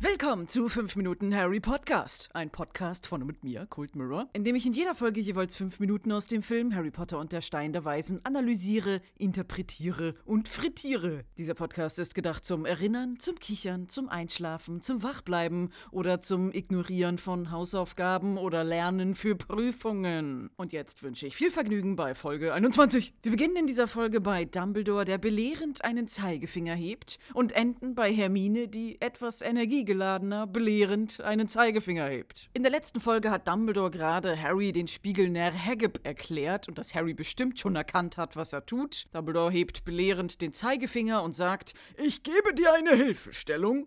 Willkommen zu 5 Minuten Harry Podcast, ein Podcast von und mit mir, Cold Mirror, in dem ich in jeder Folge jeweils 5 Minuten aus dem Film Harry Potter und der Stein der Weisen analysiere, interpretiere und frittiere. Dieser Podcast ist gedacht zum Erinnern, zum Kichern, zum Einschlafen, zum Wachbleiben oder zum Ignorieren von Hausaufgaben oder Lernen für Prüfungen. Und jetzt wünsche ich viel Vergnügen bei Folge 21. Wir beginnen in dieser Folge bei Dumbledore, der belehrend einen Zeigefinger hebt und enden bei Hermine, die etwas energiegeladener belehrend einen Zeigefinger hebt. In der letzten Folge hat Dumbledore gerade Harry den Spiegel Hagib erklärt und dass Harry bestimmt schon erkannt hat, was er tut. Dumbledore hebt belehrend den Zeigefinger und sagt, ich gebe dir eine Hilfestellung.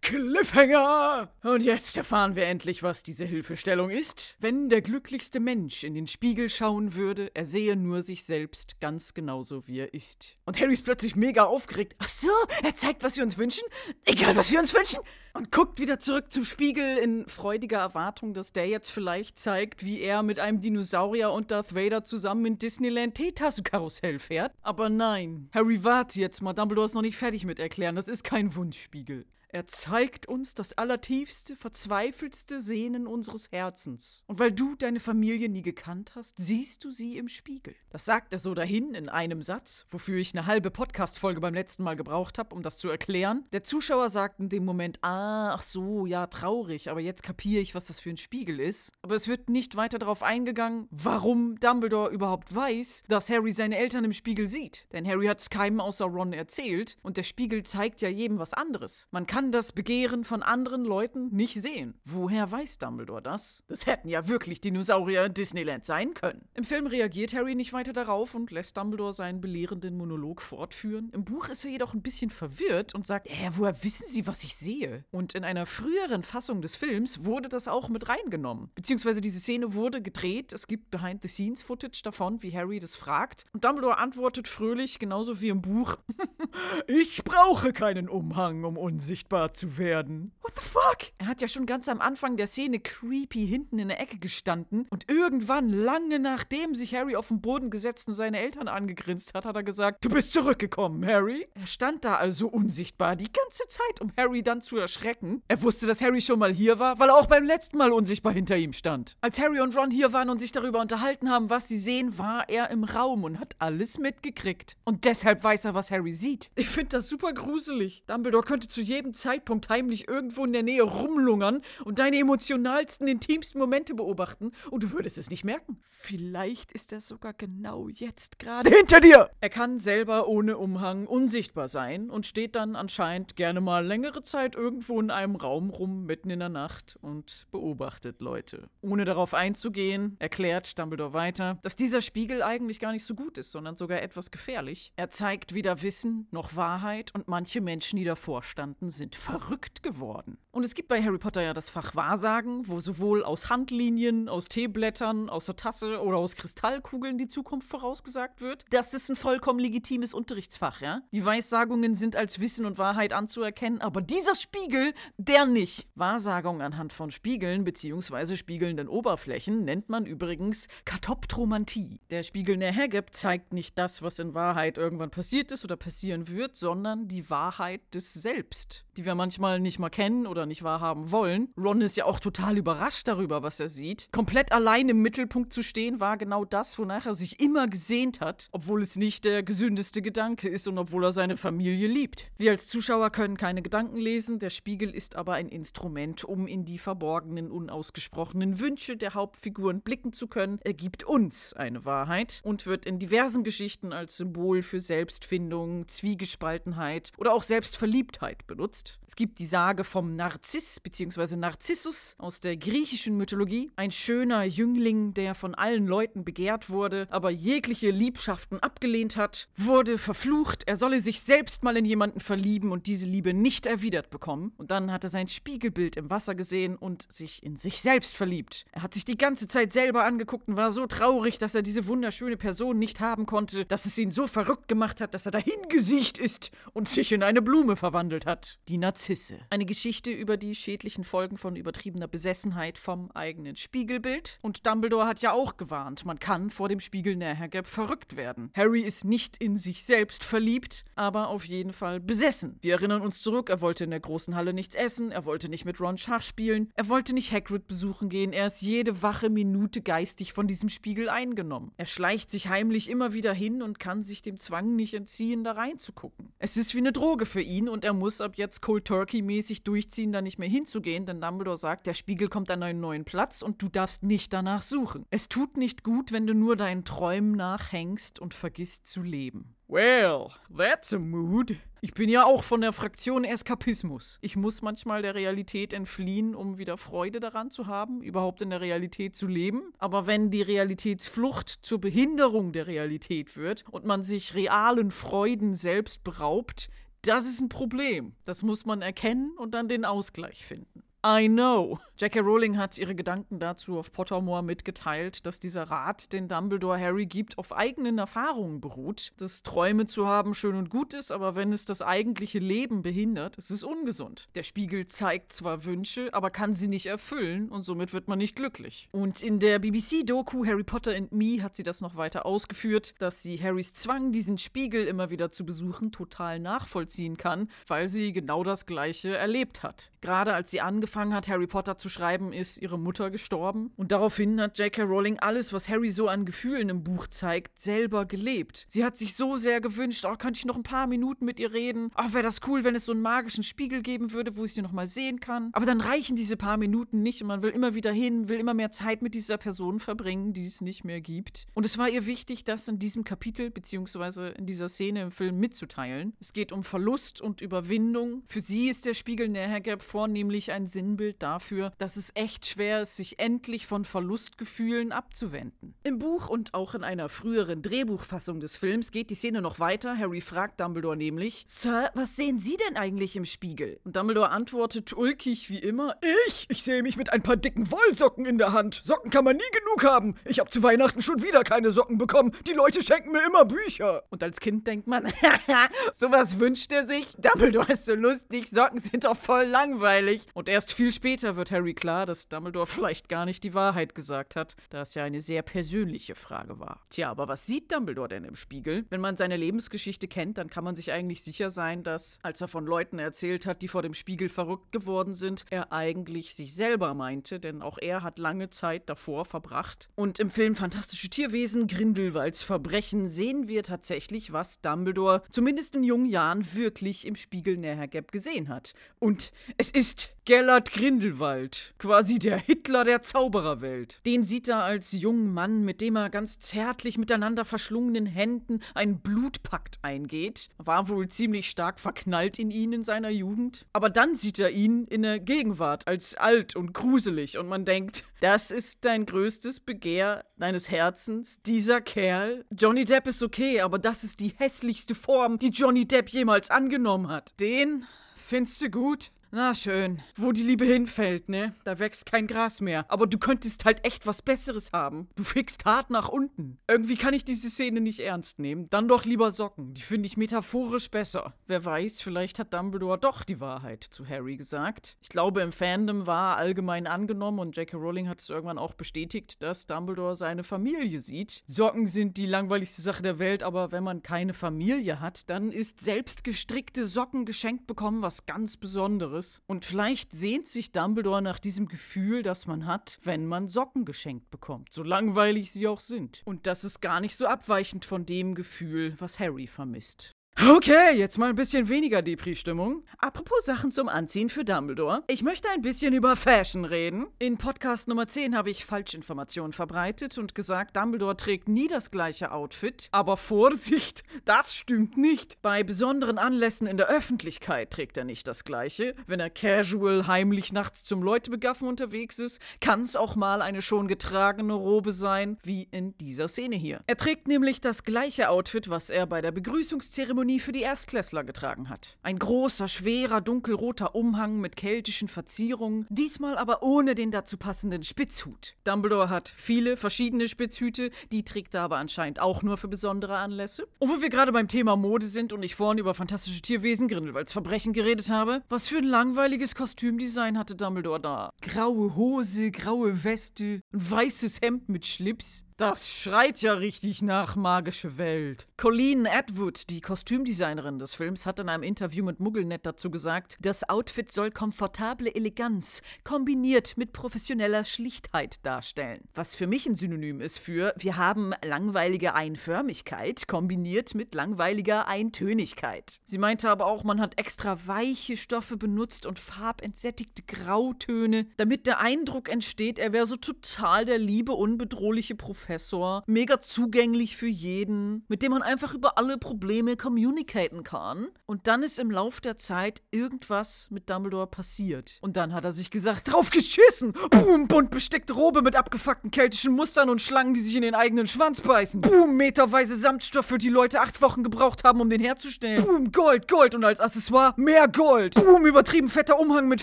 Cliffhanger! Und jetzt erfahren wir endlich, was diese Hilfestellung ist. Wenn der glücklichste Mensch in den Spiegel schauen würde, er sehe nur sich selbst ganz genauso, wie er ist. Und Harry ist plötzlich mega aufgeregt. Ach so, er zeigt, was wir uns wünschen? Egal, was wir uns wünschen! Und guckt wieder zurück zum Spiegel in freudiger Erwartung, dass der jetzt vielleicht zeigt, wie er mit einem Dinosaurier und Darth Vader zusammen in Disneyland Teetassenkarussell fährt. Aber nein, Harry, warte jetzt mal, Dumbledore ist noch nicht fertig mit erklären, das ist kein Wunschspiegel. Er zeigt uns das allertiefste, verzweifelste Sehnen unseres Herzens. Und weil du deine Familie nie gekannt hast, siehst du sie im Spiegel. Das sagt er so dahin in einem Satz, wofür ich eine halbe Podcast-Folge beim letzten Mal gebraucht habe, um das zu erklären. Der Zuschauer sagt in dem Moment, ah, ach so, ja, traurig, aber jetzt kapiere ich, was das für ein Spiegel ist. Aber es wird nicht weiter darauf eingegangen, warum Dumbledore überhaupt weiß, dass Harry seine Eltern im Spiegel sieht. Denn Harry hat es keinem außer Ron erzählt und der Spiegel zeigt ja jedem was anderes. Man kann das Begehren von anderen Leuten nicht sehen. Woher weiß Dumbledore das? Das hätten ja wirklich Dinosaurier in Disneyland sein können. Im Film reagiert Harry nicht weiter darauf und lässt Dumbledore seinen belehrenden Monolog fortführen. Im Buch ist er jedoch ein bisschen verwirrt und sagt, äh, woher wissen Sie, was ich sehe? Und in einer früheren Fassung des Films wurde das auch mit reingenommen. Beziehungsweise diese Szene wurde gedreht. Es gibt Behind-the-Scenes-Footage davon, wie Harry das fragt. Und Dumbledore antwortet fröhlich, genauso wie im Buch, ich brauche keinen Umhang, um unsichtbar zu werden. What the fuck? Er hat ja schon ganz am Anfang der Szene creepy hinten in der Ecke gestanden und irgendwann, lange nachdem sich Harry auf den Boden gesetzt und seine Eltern angegrinst hat, hat er gesagt, du bist zurückgekommen, Harry. Er stand da also unsichtbar die ganze Zeit, um Harry dann zu erschrecken. Er wusste, dass Harry schon mal hier war, weil er auch beim letzten Mal unsichtbar hinter ihm stand. Als Harry und Ron hier waren und sich darüber unterhalten haben, was sie sehen, war er im Raum und hat alles mitgekriegt. Und deshalb weiß er, was Harry sieht. Ich finde das super gruselig. Dumbledore könnte zu jedem Zeitpunkt heimlich irgendwo in der Nähe rumlungern und deine emotionalsten, intimsten Momente beobachten und du würdest es nicht merken. Vielleicht ist er sogar genau jetzt gerade hinter dir. Er kann selber ohne Umhang unsichtbar sein und steht dann anscheinend gerne mal längere Zeit irgendwo in einem Raum rum, mitten in der Nacht und beobachtet Leute. Ohne darauf einzugehen, erklärt Dumbledore weiter, dass dieser Spiegel eigentlich gar nicht so gut ist, sondern sogar etwas gefährlich. Er zeigt weder Wissen noch Wahrheit und manche Menschen, die davor standen, sind verrückt geworden. Und es gibt bei Harry Potter ja das Fach Wahrsagen, wo sowohl aus Handlinien, aus Teeblättern, aus der Tasse oder aus Kristallkugeln die Zukunft vorausgesagt wird. Das ist ein vollkommen legitimes Unterrichtsfach, ja? Die Weissagungen sind als Wissen und Wahrheit anzuerkennen, aber dieser Spiegel, der nicht. Wahrsagung anhand von Spiegeln bzw. spiegelnden Oberflächen nennt man übrigens Katoptromantie. Der Spiegel Nehegeb zeigt nicht das, was in Wahrheit irgendwann passiert ist oder passieren wird, sondern die Wahrheit des Selbst, die wir manchmal nicht mal kennen oder nicht wahrhaben wollen. Ron ist ja auch total überrascht darüber, was er sieht. Komplett allein im Mittelpunkt zu stehen, war genau das, wonach er sich immer gesehnt hat, obwohl es nicht der gesündeste Gedanke ist und obwohl er seine Familie liebt. Wir als Zuschauer können keine Gedanken lesen, der Spiegel ist aber ein Instrument, um in die verborgenen, unausgesprochenen Wünsche der Hauptfiguren blicken zu können. Er gibt uns eine Wahrheit und wird in diversen Geschichten als Symbol für Selbstfindung, Zwiegespaltenheit oder auch Selbstverliebtheit benutzt. Es gibt die Sage vom Narziss bzw. Narzissus aus der griechischen Mythologie. Ein schöner Jüngling, der von allen Leuten begehrt wurde, aber jegliche Liebschaften abgelehnt hat, wurde verflucht, er solle sich selbst mal in jemanden verlieben und diese Liebe nicht erwidert bekommen. Und dann hat er sein Spiegelbild im Wasser gesehen und sich in sich selbst verliebt. Er hat sich die ganze Zeit selber angeguckt und war so traurig, dass er diese wunderschöne Person nicht haben konnte, dass es ihn so verrückt gemacht hat, dass er dahin besiegt ist und sich in eine Blume verwandelt hat. Die Narzisse. Eine Geschichte über die schädlichen Folgen von übertriebener Besessenheit vom eigenen Spiegelbild. Und Dumbledore hat ja auch gewarnt, man kann vor dem Spiegel Nähergap verrückt werden. Harry ist nicht in sich selbst verliebt, aber auf jeden Fall besessen. Wir erinnern uns zurück, er wollte in der großen Halle nichts essen, er wollte nicht mit Ron Schach spielen, er wollte nicht Hagrid besuchen gehen, er ist jede wache Minute geistig von diesem Spiegel eingenommen. Er schleicht sich heimlich immer wieder hin und kann sich dem Zwang nicht entziehen, da reinzugucken. Es ist wie eine Droge für ihn und er muss ab jetzt Cold Turkey mäßig durchziehen, da nicht mehr hinzugehen, denn Dumbledore sagt, der Spiegel kommt an einen neuen Platz und du darfst nicht danach suchen. Es tut nicht gut, wenn du nur deinen Träumen nachhängst und vergisst zu leben. Well, that's a mood. Ich bin ja auch von der Fraktion Eskapismus. Ich muss manchmal der Realität entfliehen, um wieder Freude daran zu haben, überhaupt in der Realität zu leben. Aber wenn die Realitätsflucht zur Behinderung der Realität wird und man sich realen Freuden selbst beraubt, das ist ein Problem. Das muss man erkennen und dann den Ausgleich finden. I know. J.K. Rowling hat ihre Gedanken dazu auf Pottermore mitgeteilt, dass dieser Rat, den Dumbledore Harry gibt, auf eigenen Erfahrungen beruht. Dass Träume zu haben schön und gut ist, aber wenn es das eigentliche Leben behindert, ist es ungesund. Der Spiegel zeigt zwar Wünsche, aber kann sie nicht erfüllen und somit wird man nicht glücklich. Und in der BBC-Doku Harry Potter and Me hat sie das noch weiter ausgeführt, dass sie Harrys Zwang, diesen Spiegel immer wieder zu besuchen, total nachvollziehen kann, weil sie genau das Gleiche erlebt hat. Gerade als sie angefangen angefangen hat, Harry Potter zu schreiben, ist ihre Mutter gestorben. Und daraufhin hat J.K. Rowling alles, was Harry so an Gefühlen im Buch zeigt, selber gelebt. Sie hat sich so sehr gewünscht, oh, könnte ich noch ein paar Minuten mit ihr reden? Oh, wäre das cool, wenn es so einen magischen Spiegel geben würde, wo ich sie noch mal sehen kann. Aber dann reichen diese paar Minuten nicht und man will immer wieder hin, will immer mehr Zeit mit dieser Person verbringen, die es nicht mehr gibt. Und es war ihr wichtig, das in diesem Kapitel beziehungsweise in dieser Szene im Film mitzuteilen. Es geht um Verlust und Überwindung. Für sie ist der Spiegel Nähergap vornehmlich ein Sinnbild dafür, dass es echt schwer ist, sich endlich von Verlustgefühlen abzuwenden. Im Buch und auch in einer früheren Drehbuchfassung des Films geht die Szene noch weiter. Harry fragt Dumbledore nämlich: Sir, was sehen Sie denn eigentlich im Spiegel? Und Dumbledore antwortet ulkig wie immer: Ich? Ich sehe mich mit ein paar dicken Wollsocken in der Hand. Socken kann man nie genug haben. Ich habe zu Weihnachten schon wieder keine Socken bekommen. Die Leute schenken mir immer Bücher. Und als Kind denkt man: sowas wünscht er sich. Dumbledore ist so lustig. Socken sind doch voll langweilig. Und erst viel später wird Harry klar, dass Dumbledore vielleicht gar nicht die Wahrheit gesagt hat, da es ja eine sehr persönliche Frage war. Tja, aber was sieht Dumbledore denn im Spiegel? Wenn man seine Lebensgeschichte kennt, dann kann man sich eigentlich sicher sein, dass, als er von Leuten erzählt hat, die vor dem Spiegel verrückt geworden sind, er eigentlich sich selber meinte, denn auch er hat lange Zeit davor verbracht. Und im Film Fantastische Tierwesen, Grindelwalds Verbrechen sehen wir tatsächlich, was Dumbledore zumindest in jungen Jahren wirklich im Spiegel Nähergap gesehen hat. Und es ist Gellert Grindelwald, quasi der Hitler der Zaubererwelt. Den sieht er als jungen Mann, mit dem er ganz zärtlich miteinander verschlungenen Händen einen Blutpakt eingeht. War wohl ziemlich stark verknallt in ihn in seiner Jugend. Aber dann sieht er ihn in der Gegenwart als alt und gruselig und man denkt, das ist dein größtes Begehr deines Herzens, dieser Kerl. Johnny Depp ist okay, aber das ist die hässlichste Form, die Johnny Depp jemals angenommen hat. Den findest du gut? Na schön. Wo die Liebe hinfällt, ne? Da wächst kein Gras mehr. Aber du könntest halt echt was Besseres haben. Du fickst hart nach unten. Irgendwie kann ich diese Szene nicht ernst nehmen. Dann doch lieber Socken. Die finde ich metaphorisch besser. Wer weiß, vielleicht hat Dumbledore doch die Wahrheit zu Harry gesagt. Ich glaube, im Fandom war allgemein angenommen und J.K. Rowling hat es irgendwann auch bestätigt, dass Dumbledore seine Familie sieht. Socken sind die langweiligste Sache der Welt, aber wenn man keine Familie hat, dann ist selbst gestrickte Socken geschenkt bekommen was ganz Besonderes anderes. Und vielleicht sehnt sich Dumbledore nach diesem Gefühl, das man hat, wenn man Socken geschenkt bekommt, so langweilig sie auch sind. Und das ist gar nicht so abweichend von dem Gefühl, was Harry vermisst. Okay, jetzt mal ein bisschen weniger Depri-Stimmung. Apropos Sachen zum Anziehen für Dumbledore. Ich möchte ein bisschen über Fashion reden. In Podcast Nummer 10 habe ich Falschinformationen verbreitet und gesagt, Dumbledore trägt nie das gleiche Outfit. Aber Vorsicht, das stimmt nicht. Bei besonderen Anlässen in der Öffentlichkeit trägt er nicht das gleiche. Wenn er casual heimlich nachts zum Leutebegaffen unterwegs ist, kann es auch mal eine schon getragene Robe sein, wie in dieser Szene hier. Er trägt nämlich das gleiche Outfit, was er bei der Begrüßungszeremonie Zeremonie für die Erstklässler getragen hat. Ein großer, schwerer, dunkelroter Umhang mit keltischen Verzierungen, diesmal aber ohne den dazu passenden Spitzhut. Dumbledore hat viele verschiedene Spitzhüte, die trägt er aber anscheinend auch nur für besondere Anlässe. Und wo wir gerade beim Thema Mode sind und ich vorhin über fantastische Tierwesen, Grindelwalds Verbrechen geredet habe, was für ein langweiliges Kostümdesign hatte Dumbledore da? Graue Hose, graue Weste, ein weißes Hemd mit Schlips. Das schreit ja richtig nach magische Welt. Colleen Atwood, die Kostümdesignerin des Films, hat in einem Interview mit Muggelnet dazu gesagt, das Outfit soll komfortable Eleganz kombiniert mit professioneller Schlichtheit darstellen. Was für mich ein Synonym ist für wir haben langweilige Einförmigkeit kombiniert mit langweiliger Eintönigkeit. Sie meinte aber auch, man hat extra weiche Stoffe benutzt und farbentsättigte Grautöne, damit der Eindruck entsteht, er wäre so total der liebe, unbedrohliche Prophet Professor, mega zugänglich für jeden, mit dem man einfach über alle Probleme communicaten kann. Und dann ist im Lauf der Zeit irgendwas mit Dumbledore passiert. Und dann hat er sich gesagt, drauf geschissen! Boom, bunt besteckte Robe mit abgefuckten keltischen Mustern und Schlangen, die sich in den eigenen Schwanz beißen. Boom, meterweise Samtstoff, für die Leute acht Wochen gebraucht haben, um den herzustellen. Boom, Gold, Gold und als Accessoire mehr Gold. Boom, übertrieben fetter Umhang mit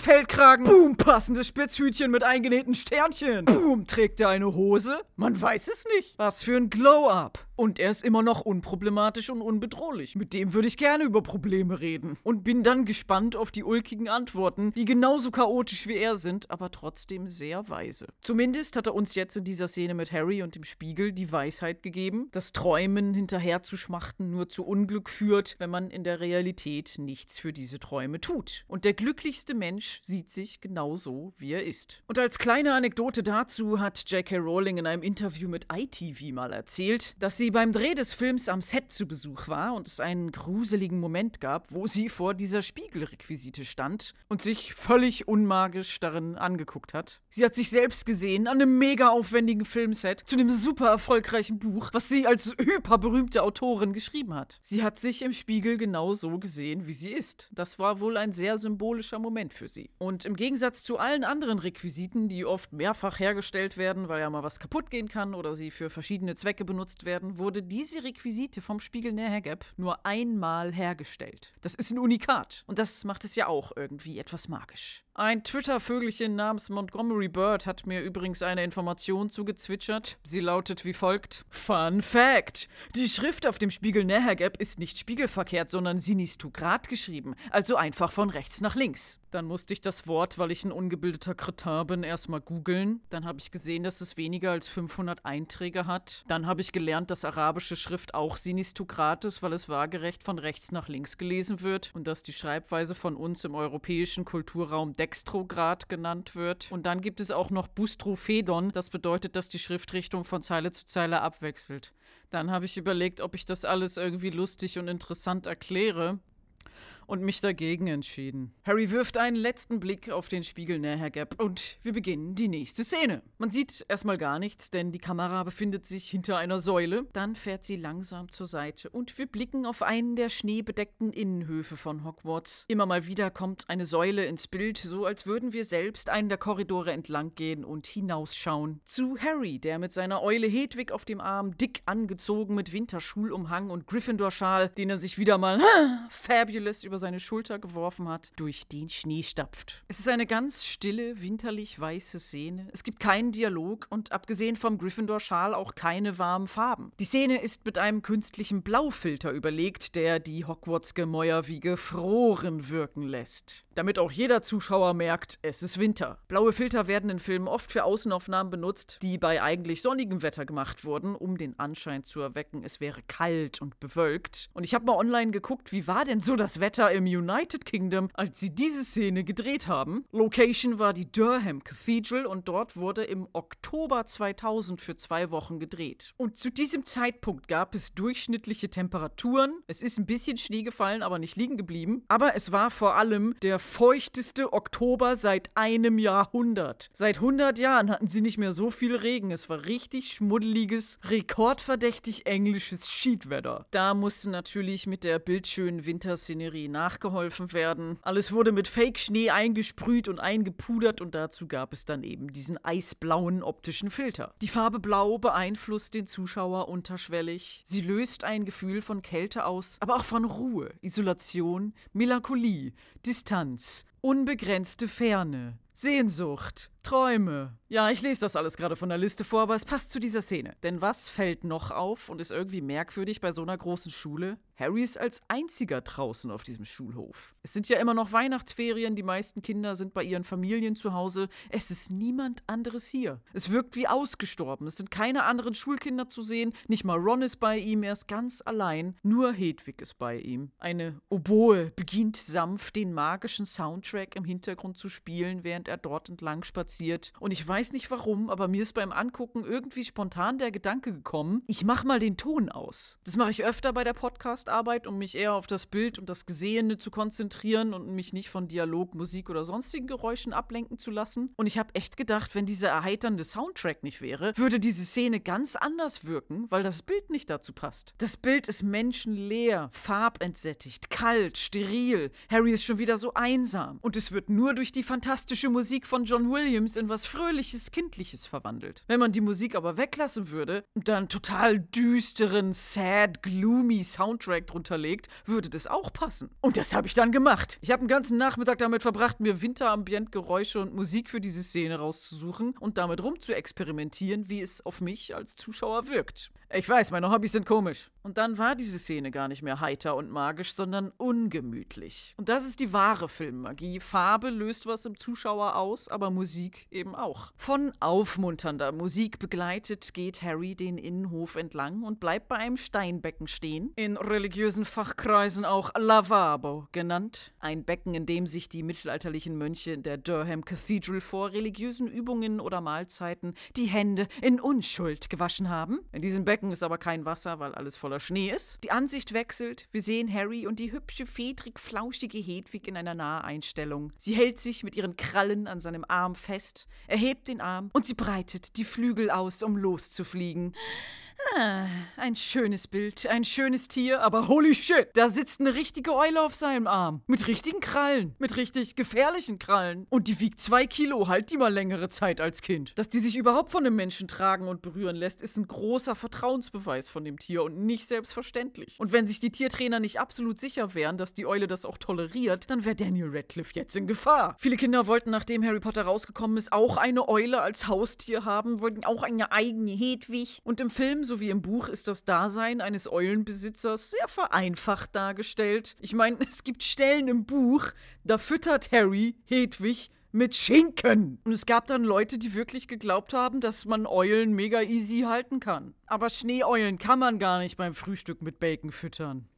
Feldkragen. Boom, passendes Spitzhütchen mit eingenähten Sternchen. Boom, trägt er eine Hose? Man weiß es es nicht. Was für ein Glow-Up. Und er ist immer noch unproblematisch und unbedrohlich. Mit dem würde ich gerne über Probleme reden. Und bin dann gespannt auf die ulkigen Antworten, die genauso chaotisch wie er sind, aber trotzdem sehr weise. Zumindest hat er uns jetzt in dieser Szene mit Harry und dem Spiegel die Weisheit gegeben, dass Träumen hinterher zu schmachten nur zu Unglück führt, wenn man in der Realität nichts für diese Träume tut. Und der glücklichste Mensch sieht sich genauso, wie er ist. Und als kleine Anekdote dazu hat J.K. Rowling in einem Interview mit ITV mal erzählt, dass sie beim Dreh des Films am Set zu Besuch war und es einen gruseligen Moment gab, wo sie vor dieser Spiegelrequisite stand und sich völlig unmagisch darin angeguckt hat. Sie hat sich selbst gesehen an einem mega aufwendigen Filmset zu einem super erfolgreichen Buch, was sie als hyperberühmte Autorin geschrieben hat. Sie hat sich im Spiegel genau so gesehen, wie sie ist. Das war wohl ein sehr symbolischer Moment für sie. Und im Gegensatz zu allen anderen Requisiten, die oft mehrfach hergestellt werden, weil ja mal was kaputt gehen kann oder sie für verschiedene Zwecke benutzt werden, wurde diese Requisite vom Spiegel Näher Gap nur einmal hergestellt. Das ist ein Unikat. Und das macht es ja auch irgendwie etwas magisch. Ein Twitter-Vögelchen namens Montgomery Bird hat mir übrigens eine Information zugezwitschert. Sie lautet wie folgt: Fun Fact! Die Schrift auf dem Spiegel Gap ist nicht spiegelverkehrt, sondern sinistugrat geschrieben, also einfach von rechts nach links. Dann musste ich das Wort, weil ich ein ungebildeter Kretin bin, erstmal googeln. Dann habe ich gesehen, dass es weniger als 500 Einträge hat. Dann habe ich gelernt, dass arabische Schrift auch sinistugrat ist, weil es waagerecht von rechts nach links gelesen wird und dass die Schreibweise von uns im europäischen Kulturraum Dextrograd genannt wird. Und dann gibt es auch noch Bustrophedon, das bedeutet, dass die Schriftrichtung von Zeile zu Zeile abwechselt. Dann habe ich überlegt, ob ich das alles irgendwie lustig und interessant erkläre und mich dagegen entschieden. Harry wirft einen letzten Blick auf den Spiegel Näher Gap und wir beginnen die nächste Szene. Man sieht erstmal gar nichts, denn die Kamera befindet sich hinter einer Säule. Dann fährt sie langsam zur Seite und wir blicken auf einen der schneebedeckten Innenhöfe von Hogwarts. Immer mal wieder kommt eine Säule ins Bild, so als würden wir selbst einen der Korridore entlang gehen und hinausschauen. Zu Harry, der mit seiner Eule Hedwig auf dem Arm, dick angezogen mit Winterschulumhang und Gryffindor-Schal, den er sich wieder mal fabulous über über seine Schulter geworfen hat, durch den Schnee stapft. Es ist eine ganz stille, winterlich weiße Szene. Es gibt keinen Dialog und abgesehen vom Gryffindor-Schal auch keine warmen Farben. Die Szene ist mit einem künstlichen Blaufilter überlegt, der die Hogwarts-Gemäuer wie gefroren wirken lässt. Damit auch jeder Zuschauer merkt, es ist Winter. Blaue Filter werden in Filmen oft für Außenaufnahmen benutzt, die bei eigentlich sonnigem Wetter gemacht wurden, um den Anschein zu erwecken, es wäre kalt und bewölkt. Und ich habe mal online geguckt, wie war denn so das Wetter im United Kingdom, als sie diese Szene gedreht haben. Location war die Durham Cathedral und dort wurde im Oktober 2000 für zwei Wochen gedreht. Und zu diesem Zeitpunkt gab es durchschnittliche Temperaturen. Es ist ein bisschen Schnee gefallen, aber nicht liegen geblieben. Aber es war vor allem der feuchteste Oktober seit einem Jahrhundert. Seit 100 Jahren hatten sie nicht mehr so viel Regen. Es war richtig schmuddeliges, rekordverdächtig englisches Schiedwetter. Da musste natürlich mit der bildschönen Winterszenerie nachgeholfen werden. Alles wurde mit Fake-Schnee eingesprüht und eingepudert und dazu gab es dann eben diesen eisblauen optischen Filter. Die Farbe Blau beeinflusst den Zuschauer unterschwellig. Sie löst ein Gefühl von Kälte aus, aber auch von Ruhe, Isolation, Melancholie, Distanz, unbegrenzte Ferne, Sehnsucht, Träume. Ja, ich lese das alles gerade von der Liste vor, aber es passt zu dieser Szene. Denn was fällt noch auf und ist irgendwie merkwürdig bei so einer großen Schule? Harry ist als einziger draußen auf diesem Schulhof. Es sind ja immer noch Weihnachtsferien, die meisten Kinder sind bei ihren Familien zu Hause. Es ist niemand anderes hier. Es wirkt wie ausgestorben. Es sind keine anderen Schulkinder zu sehen. Nicht mal Ron ist bei ihm, er ist ganz allein. Nur Hedwig ist bei ihm. Eine Oboe beginnt sanft den magischen Soundtrack im Hintergrund zu spielen, während er dort entlang spaziert. Und ich weiß nicht warum, aber mir ist beim Angucken irgendwie spontan der Gedanke gekommen, ich mach mal den Ton aus. Das mache ich öfter bei der Podcast Podcastarbeit, um mich eher auf das Bild und das Gesehene zu konzentrieren und mich nicht von Dialog, Musik oder sonstigen Geräuschen ablenken zu lassen. Und ich habe echt gedacht, wenn dieser erheiternde Soundtrack nicht wäre, würde diese Szene ganz anders wirken, weil das Bild nicht dazu passt. Das Bild ist menschenleer, farbentsättigt, kalt, steril. Harry ist schon wieder so einsam. Und es wird nur durch die fantastische Musik von John Williams in was Fröhliches, Kindliches verwandelt. Wenn man die Musik aber weglassen würde und dann total düsteren, sad, gloomy Soundtrack drunter legt, würde das auch passen. Und das habe ich dann gemacht. Ich habe einen ganzen Nachmittag damit verbracht, mir Winterambient-Geräusche und Musik für diese Szene rauszusuchen und damit rumzuexperimentieren, wie es auf mich als Zuschauer wirkt. Ich weiß, meine Hobbys sind komisch. Und dann war diese Szene gar nicht mehr heiter und magisch, sondern ungemütlich. Und das ist die wahre Filmmagie. Farbe löst was im Zuschauer aus, aber Musik eben auch. Von aufmunternder Musik begleitet geht Harry den Innenhof entlang und bleibt bei einem Steinbecken stehen. In religiösen Fachkreisen auch Lavabo genannt. Ein Becken, in dem sich die mittelalterlichen Mönche in der Durham Cathedral vor religiösen Übungen oder Mahlzeiten die Hände in Unschuld gewaschen haben. In diesem Becken Becken ist aber kein Wasser, weil alles voller Schnee ist. Die Ansicht wechselt. Wir sehen Harry und die hübsche, fedrig flauschige Hedwig in einer Naheinstellung. Sie hält sich mit ihren Krallen an seinem Arm fest, erhebt den Arm und sie breitet die Flügel aus, um loszufliegen. Ah, ein schönes Bild, ein schönes Tier, aber holy shit, da sitzt eine richtige Eule auf seinem Arm. Mit richtigen Krallen, mit richtig gefährlichen Krallen. Und die wiegt zwei Kilo, halt die mal längere Zeit als Kind. Dass die sich überhaupt von einem Menschen tragen und berühren lässt, ist ein großer Vertrauensbeweis von dem Tier und nicht selbstverständlich. Und wenn sich die Tiertrainer nicht absolut sicher wären, dass die Eule das auch toleriert, dann wäre Daniel Radcliffe jetzt in Gefahr. Viele Kinder wollten, nachdem Harry Potter rausgekommen ist, auch eine Eule als Haustier haben, wollten auch eine eigene Hedwig. Und im Film so wie im Buch ist das Dasein eines Eulenbesitzers sehr vereinfacht dargestellt. Ich meine, es gibt Stellen im Buch, da füttert Harry Hedwig mit Schinken. Und es gab dann Leute, die wirklich geglaubt haben, dass man Eulen mega easy halten kann. Aber Schneeeulen kann man gar nicht beim Frühstück mit Bacon füttern.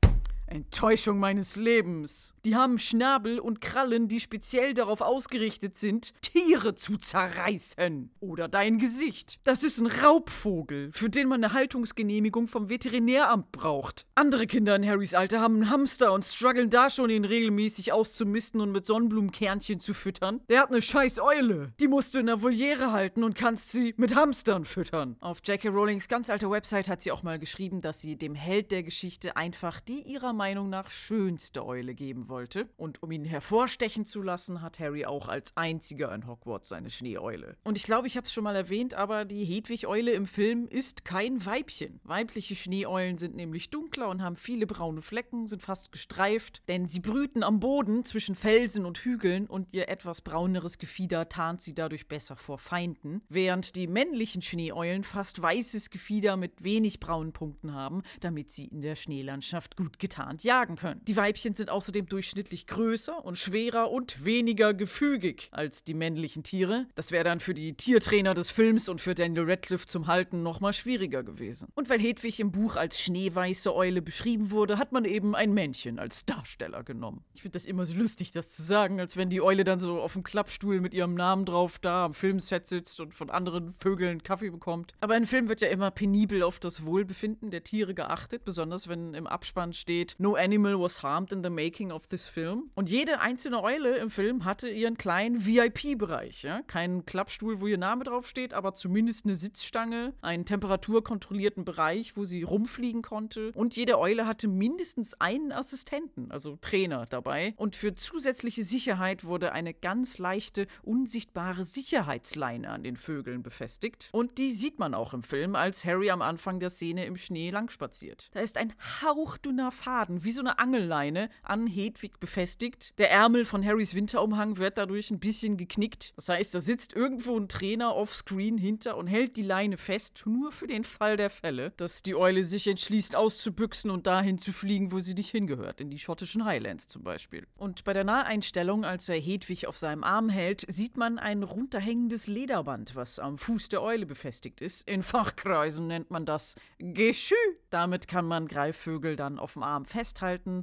Enttäuschung meines Lebens. Die haben Schnabel und Krallen, die speziell darauf ausgerichtet sind, Tiere zu zerreißen. Oder dein Gesicht. Das ist ein Raubvogel, für den man eine Haltungsgenehmigung vom Veterinäramt braucht. Andere Kinder in Harrys Alter haben einen Hamster und strugglen da schon, ihn regelmäßig auszumisten und mit Sonnenblumenkernchen zu füttern. Der hat eine scheiß Eule. Die musst du in der Voliere halten und kannst sie mit Hamstern füttern. Auf J.K. Rowlings ganz alter Website hat sie auch mal geschrieben, dass sie dem Held der Geschichte einfach die ihrer Meinung nach schönste Eule geben wollte. Und um ihn hervorstechen zu lassen, hat Harry auch als einziger in Hogwarts seine Schneeeule. Und ich glaube, ich habe es schon mal erwähnt, aber die Hedwig-Eule im Film ist kein Weibchen. Weibliche Schneeeulen sind nämlich dunkler und haben viele braune Flecken, sind fast gestreift, denn sie brüten am Boden zwischen Felsen und Hügeln und ihr etwas brauneres Gefieder tarnt sie dadurch besser vor Feinden, während die männlichen Schneeeulen fast weißes Gefieder mit wenig braunen Punkten haben, damit sie in der Schneelandschaft gut getarnt jagen können. Die Weibchen sind außerdem durch durchschnittlich größer und schwerer und weniger gefügig als die männlichen Tiere. Das wäre dann für die Tiertrainer des Films und für Daniel Radcliffe zum Halten nochmal schwieriger gewesen. Und weil Hedwig im Buch als schneeweiße Eule beschrieben wurde, hat man eben ein Männchen als Darsteller genommen. Ich finde das immer so lustig, das zu sagen, als wenn die Eule dann so auf dem Klappstuhl mit ihrem Namen drauf da am Filmset sitzt und von anderen Vögeln Kaffee bekommt. Aber im Film wird ja immer penibel auf das Wohlbefinden der Tiere geachtet, besonders wenn im Abspann steht, No Animal was harmed in the making of this film. Und jede einzelne Eule im Film hatte ihren kleinen VIP-Bereich. Ja? Keinen Klappstuhl, wo ihr Name draufsteht, aber zumindest eine Sitzstange, einen temperaturkontrollierten Bereich, wo sie rumfliegen konnte. Und jede Eule hatte mindestens einen Assistenten, also Trainer dabei. Und für zusätzliche Sicherheit wurde eine ganz leichte, unsichtbare Sicherheitsleine an den Vögeln befestigt. Und die sieht man auch im Film, als Harry am Anfang der Szene im Schnee langspaziert. Da ist ein hauchdünner Faden, wie so eine Angelleine, an Hedwig befestigt. Der Ärmel von Harrys Winterumhang wird dadurch ein bisschen geknickt. Das heißt, da sitzt irgendwo ein Trainer offscreen hinter und hält die Leine fest, nur für den Fall der Fälle, dass die Eule sich entschließt auszubüchsen und dahin zu fliegen, wo sie nicht hingehört, in die schottischen Highlands zum Beispiel. Und bei der Naheinstellung, als er Hedwig auf seinem Arm hält, sieht man ein runterhängendes Lederband, was am Fuß der Eule befestigt ist. In Fachkreisen nennt man das Geschü. Damit kann man Greifvögel dann auf dem Arm festhalten,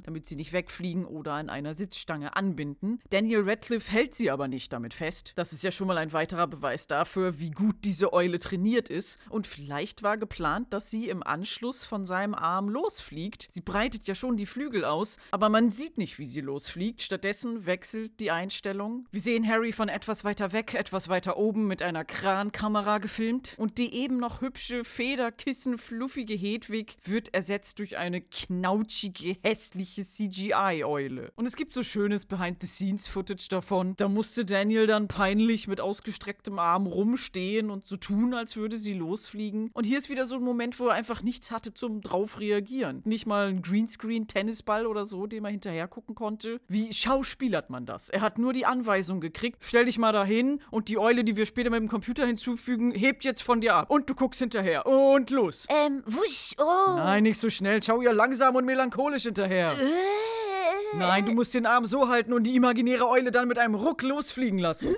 damit sie nicht wegfliegen oder an einer Sitzstange anbinden. Daniel Radcliffe hält sie aber nicht damit fest. Das ist ja schon mal ein weiterer Beweis dafür, wie gut diese Eule trainiert ist. Und vielleicht war geplant, dass sie im Anschluss von seinem Arm losfliegt. Sie breitet ja schon die Flügel aus, aber man sieht nicht, wie sie losfliegt. Stattdessen wechselt die Einstellung. Wir sehen Harry von etwas weiter weg, etwas weiter oben mit einer Krankamera gefilmt. Und die eben noch hübsche, federkissen-fluffige Hedwig wird ersetzt durch eine knautschige, hässliche CGI-Eule. Und es gibt so schönes Behind-the-Scenes-Footage davon. Da musste Daniel dann peinlich mit ausgestrecktem Arm rumstehen und so tun, als würde sie losfliegen. Und hier ist wieder so ein Moment, wo er einfach nichts hatte zum drauf reagieren. Nicht mal ein Greenscreen-Tennisball oder so, dem er hinterher gucken konnte. Wie schauspielert man das? Er hat nur die Anweisung gekriegt, stell dich mal dahin und die Eule, die wir später mit dem Computer hinzufügen, hebt jetzt von dir ab. Und du guckst hinterher. Und los. Ähm, wusch, oh. Nein, nicht so schnell. Schau ihr langsam und melancholisch hinterher. Äh. Nein, du musst den Arm so halten und die imaginäre Eule dann mit einem Ruck losfliegen lassen.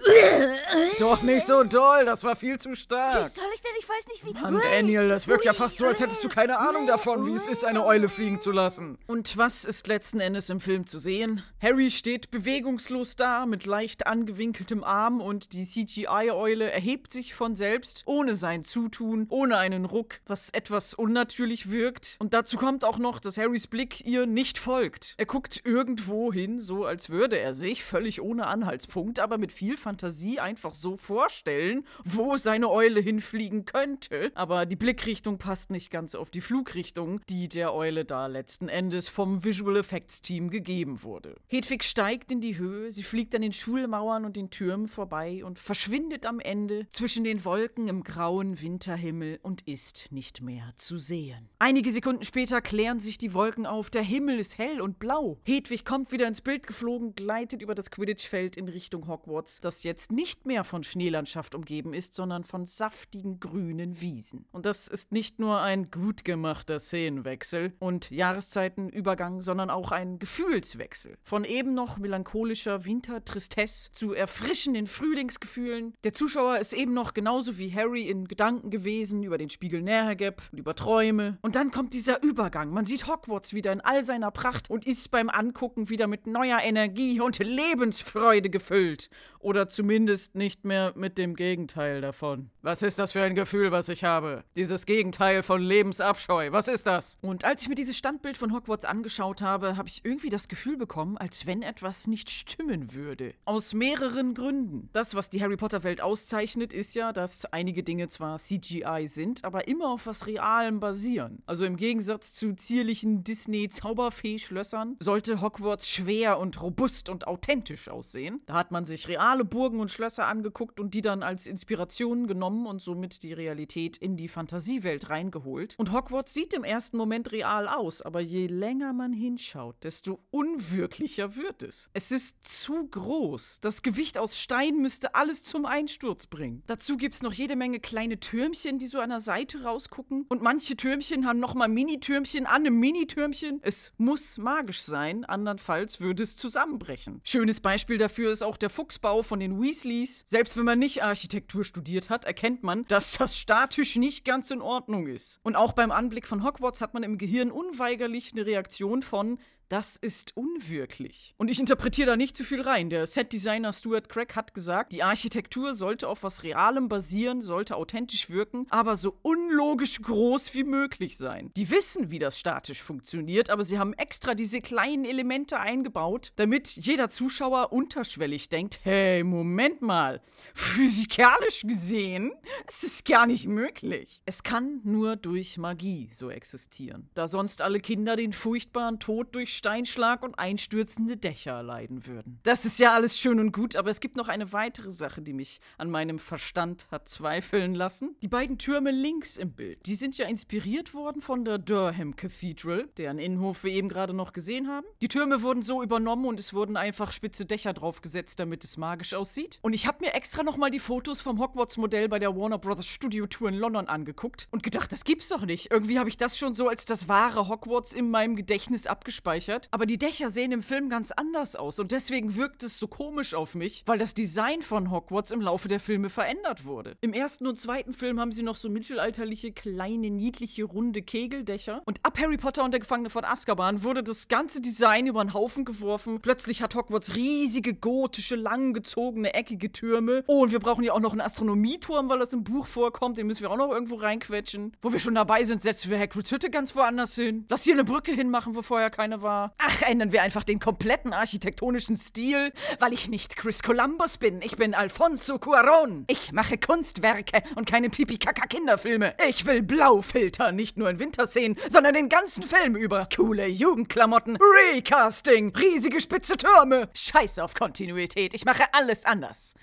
Doch nicht so doll, das war viel zu Wie stark. soll ich denn? Ich weiß nicht, wie. Mann, Daniel, das wirkt ja fast so, als hättest du keine Ahnung davon, wie es ist, eine Eule fliegen zu lassen. Und was ist letzten Endes im Film zu sehen? Harry steht bewegungslos da, mit leicht angewinkeltem Arm und die CGI-Eule erhebt sich von selbst, ohne sein Zutun, ohne einen Ruck, was etwas unnatürlich wirkt. Und dazu kommt auch noch, dass Harrys Blick ihr nicht folgt. Er guckt irgendwo hin, so als würde er sich, völlig ohne Anhaltspunkt, aber mit viel Fantasie einfach so vorstellen, wo seine Eule hinfliegen könnte. Aber die Blickrichtung passt nicht ganz auf die Flugrichtung, die der Eule da letzten Endes vom Visual Effects Team gegeben wurde. Hedwig steigt in die Höhe, sie fliegt an den Schulmauern und den Türmen vorbei und verschwindet am Ende zwischen den Wolken im grauen Winterhimmel und ist nicht mehr zu sehen. Einige Sekunden später klären sich die Wolken auf, der Himmel ist hell und blau. Hedwig kommt wieder ins Bild geflogen, gleitet über das Quidditch-Feld in Richtung Hogwarts, das jetzt nicht mehr von Schneelandschaft umgeben ist, sondern von saftigen grünen Wiesen. Und das ist nicht nur ein gut gemachter Szenenwechsel und Jahreszeitenübergang, sondern auch ein Gefühlswechsel. Von eben noch melancholischer Wintertristesse zu erfrischenden Frühlingsgefühlen. Der Zuschauer ist eben noch genauso wie Harry in Gedanken gewesen über den Spiegel Nähergeb und über Träume. Und dann kommt dieser Übergang. Man sieht Hogwarts wieder in all seiner Pracht und ist beim Angucken wieder mit neuer Energie und Lebensfreude gefüllt. Oder zumindest nicht mehr mit dem Gegenteil davon. Was ist das für ein Gefühl, was ich habe? Dieses Gegenteil von Lebensabscheu. Was ist das? Und als ich mir dieses Standbild von Hogwarts angeschaut habe, habe ich irgendwie das Gefühl bekommen, als wenn etwas nicht stimmen würde. Aus mehreren Gründen. Das, was die Harry Potter-Welt auszeichnet, ist ja, dass einige Dinge zwar CGI sind, aber immer auf was Realem basieren. Also im Gegensatz zu zierlichen Disney-Zauberfee-Schlössern sollte Hogwarts schwer und robust und authentisch aussehen. Da hat man sich reale Burgen und Schlösser angeguckt und die dann als Inspiration genommen und somit die Realität in die Fantasiewelt reingeholt. Und Hogwarts sieht im ersten Moment real aus, aber je länger man hinschaut, desto unwirklicher wird es. Es ist zu groß. Das Gewicht aus Stein müsste alles zum Einsturz bringen. Dazu gibt es noch jede Menge kleine Türmchen, die so an der Seite rausgucken. Und manche Türmchen haben nochmal Mini-Türmchen an einem Mini-Türmchen. Es muss magisch sein, andernfalls würde es zusammenbrechen. Schönes Beispiel dafür ist auch der Fuchsbau von den Weasleys. Selbst wenn man nicht Architektur studiert hat, erkennt man, dass das statisch nicht ganz in Ordnung ist. Und auch beim Anblick von Hogwarts hat man im Gehirn unweigerlich eine Reaktion von Das ist unwirklich. Und ich interpretiere da nicht zu viel rein. Der Setdesigner Stuart Craig hat gesagt, die Architektur sollte auf was Realem basieren, sollte authentisch wirken, aber so unlogisch groß wie möglich sein. Die wissen, wie das statisch funktioniert, aber sie haben extra diese kleinen Elemente eingebaut, damit jeder Zuschauer unterschwellig denkt, hey, Moment mal, physikalisch gesehen, es ist gar nicht möglich. Es kann nur durch Magie so existieren, da sonst alle Kinder den furchtbaren Tod durch Steinschlag und einstürzende Dächer erleiden würden. Das ist ja alles schön und gut, aber es gibt noch eine weitere Sache, die mich an meinem Verstand hat zweifeln lassen. Die beiden Türme links im Bild, die sind ja inspiriert worden von der Durham Cathedral, deren Innenhof wir eben gerade noch gesehen haben. Die Türme wurden so übernommen und es wurden einfach spitze Dächer draufgesetzt, damit es magisch aussieht. Und ich habe mir extra nochmal die Fotos vom Hogwarts-Modell bei der Warner Brothers Studio Tour in London angeguckt und gedacht, das gibt's doch nicht. Irgendwie habe ich das schon so als das wahre Hogwarts in meinem Gedächtnis abgespeichert gespeichert. Aber die Dächer sehen im Film ganz anders aus und deswegen wirkt es so komisch auf mich, weil das Design von Hogwarts im Laufe der Filme verändert wurde. Im ersten und zweiten Film haben sie noch so mittelalterliche, kleine, niedliche, runde Kegeldächer. Und ab Harry Potter und der Gefangene von Azkaban wurde das ganze Design über den Haufen geworfen. Plötzlich hat Hogwarts riesige, gotische, langgezogene, eckige Türme. Oh, und wir brauchen ja auch noch einen Astronomieturm, weil das im Buch vorkommt. Den müssen wir auch noch irgendwo reinquetschen. Wo wir schon dabei sind, setzen wir Hagrids Hütte ganz woanders hin. Lass hier eine Brücke hinmachen, wo vorher keine war. Ach, ändern wir einfach den kompletten architektonischen Stil, weil ich nicht Chris Columbus bin. Ich bin Alfonso Cuaron. Ich mache Kunstwerke und keine Pipi-Kaka-Kinderfilme. Ich will Blaufilter, nicht nur in Winterszenen, sondern den ganzen Film über. Coole Jugendklamotten, Recasting, riesige spitze Türme. Scheiß auf Kontinuität, ich mache alles anders.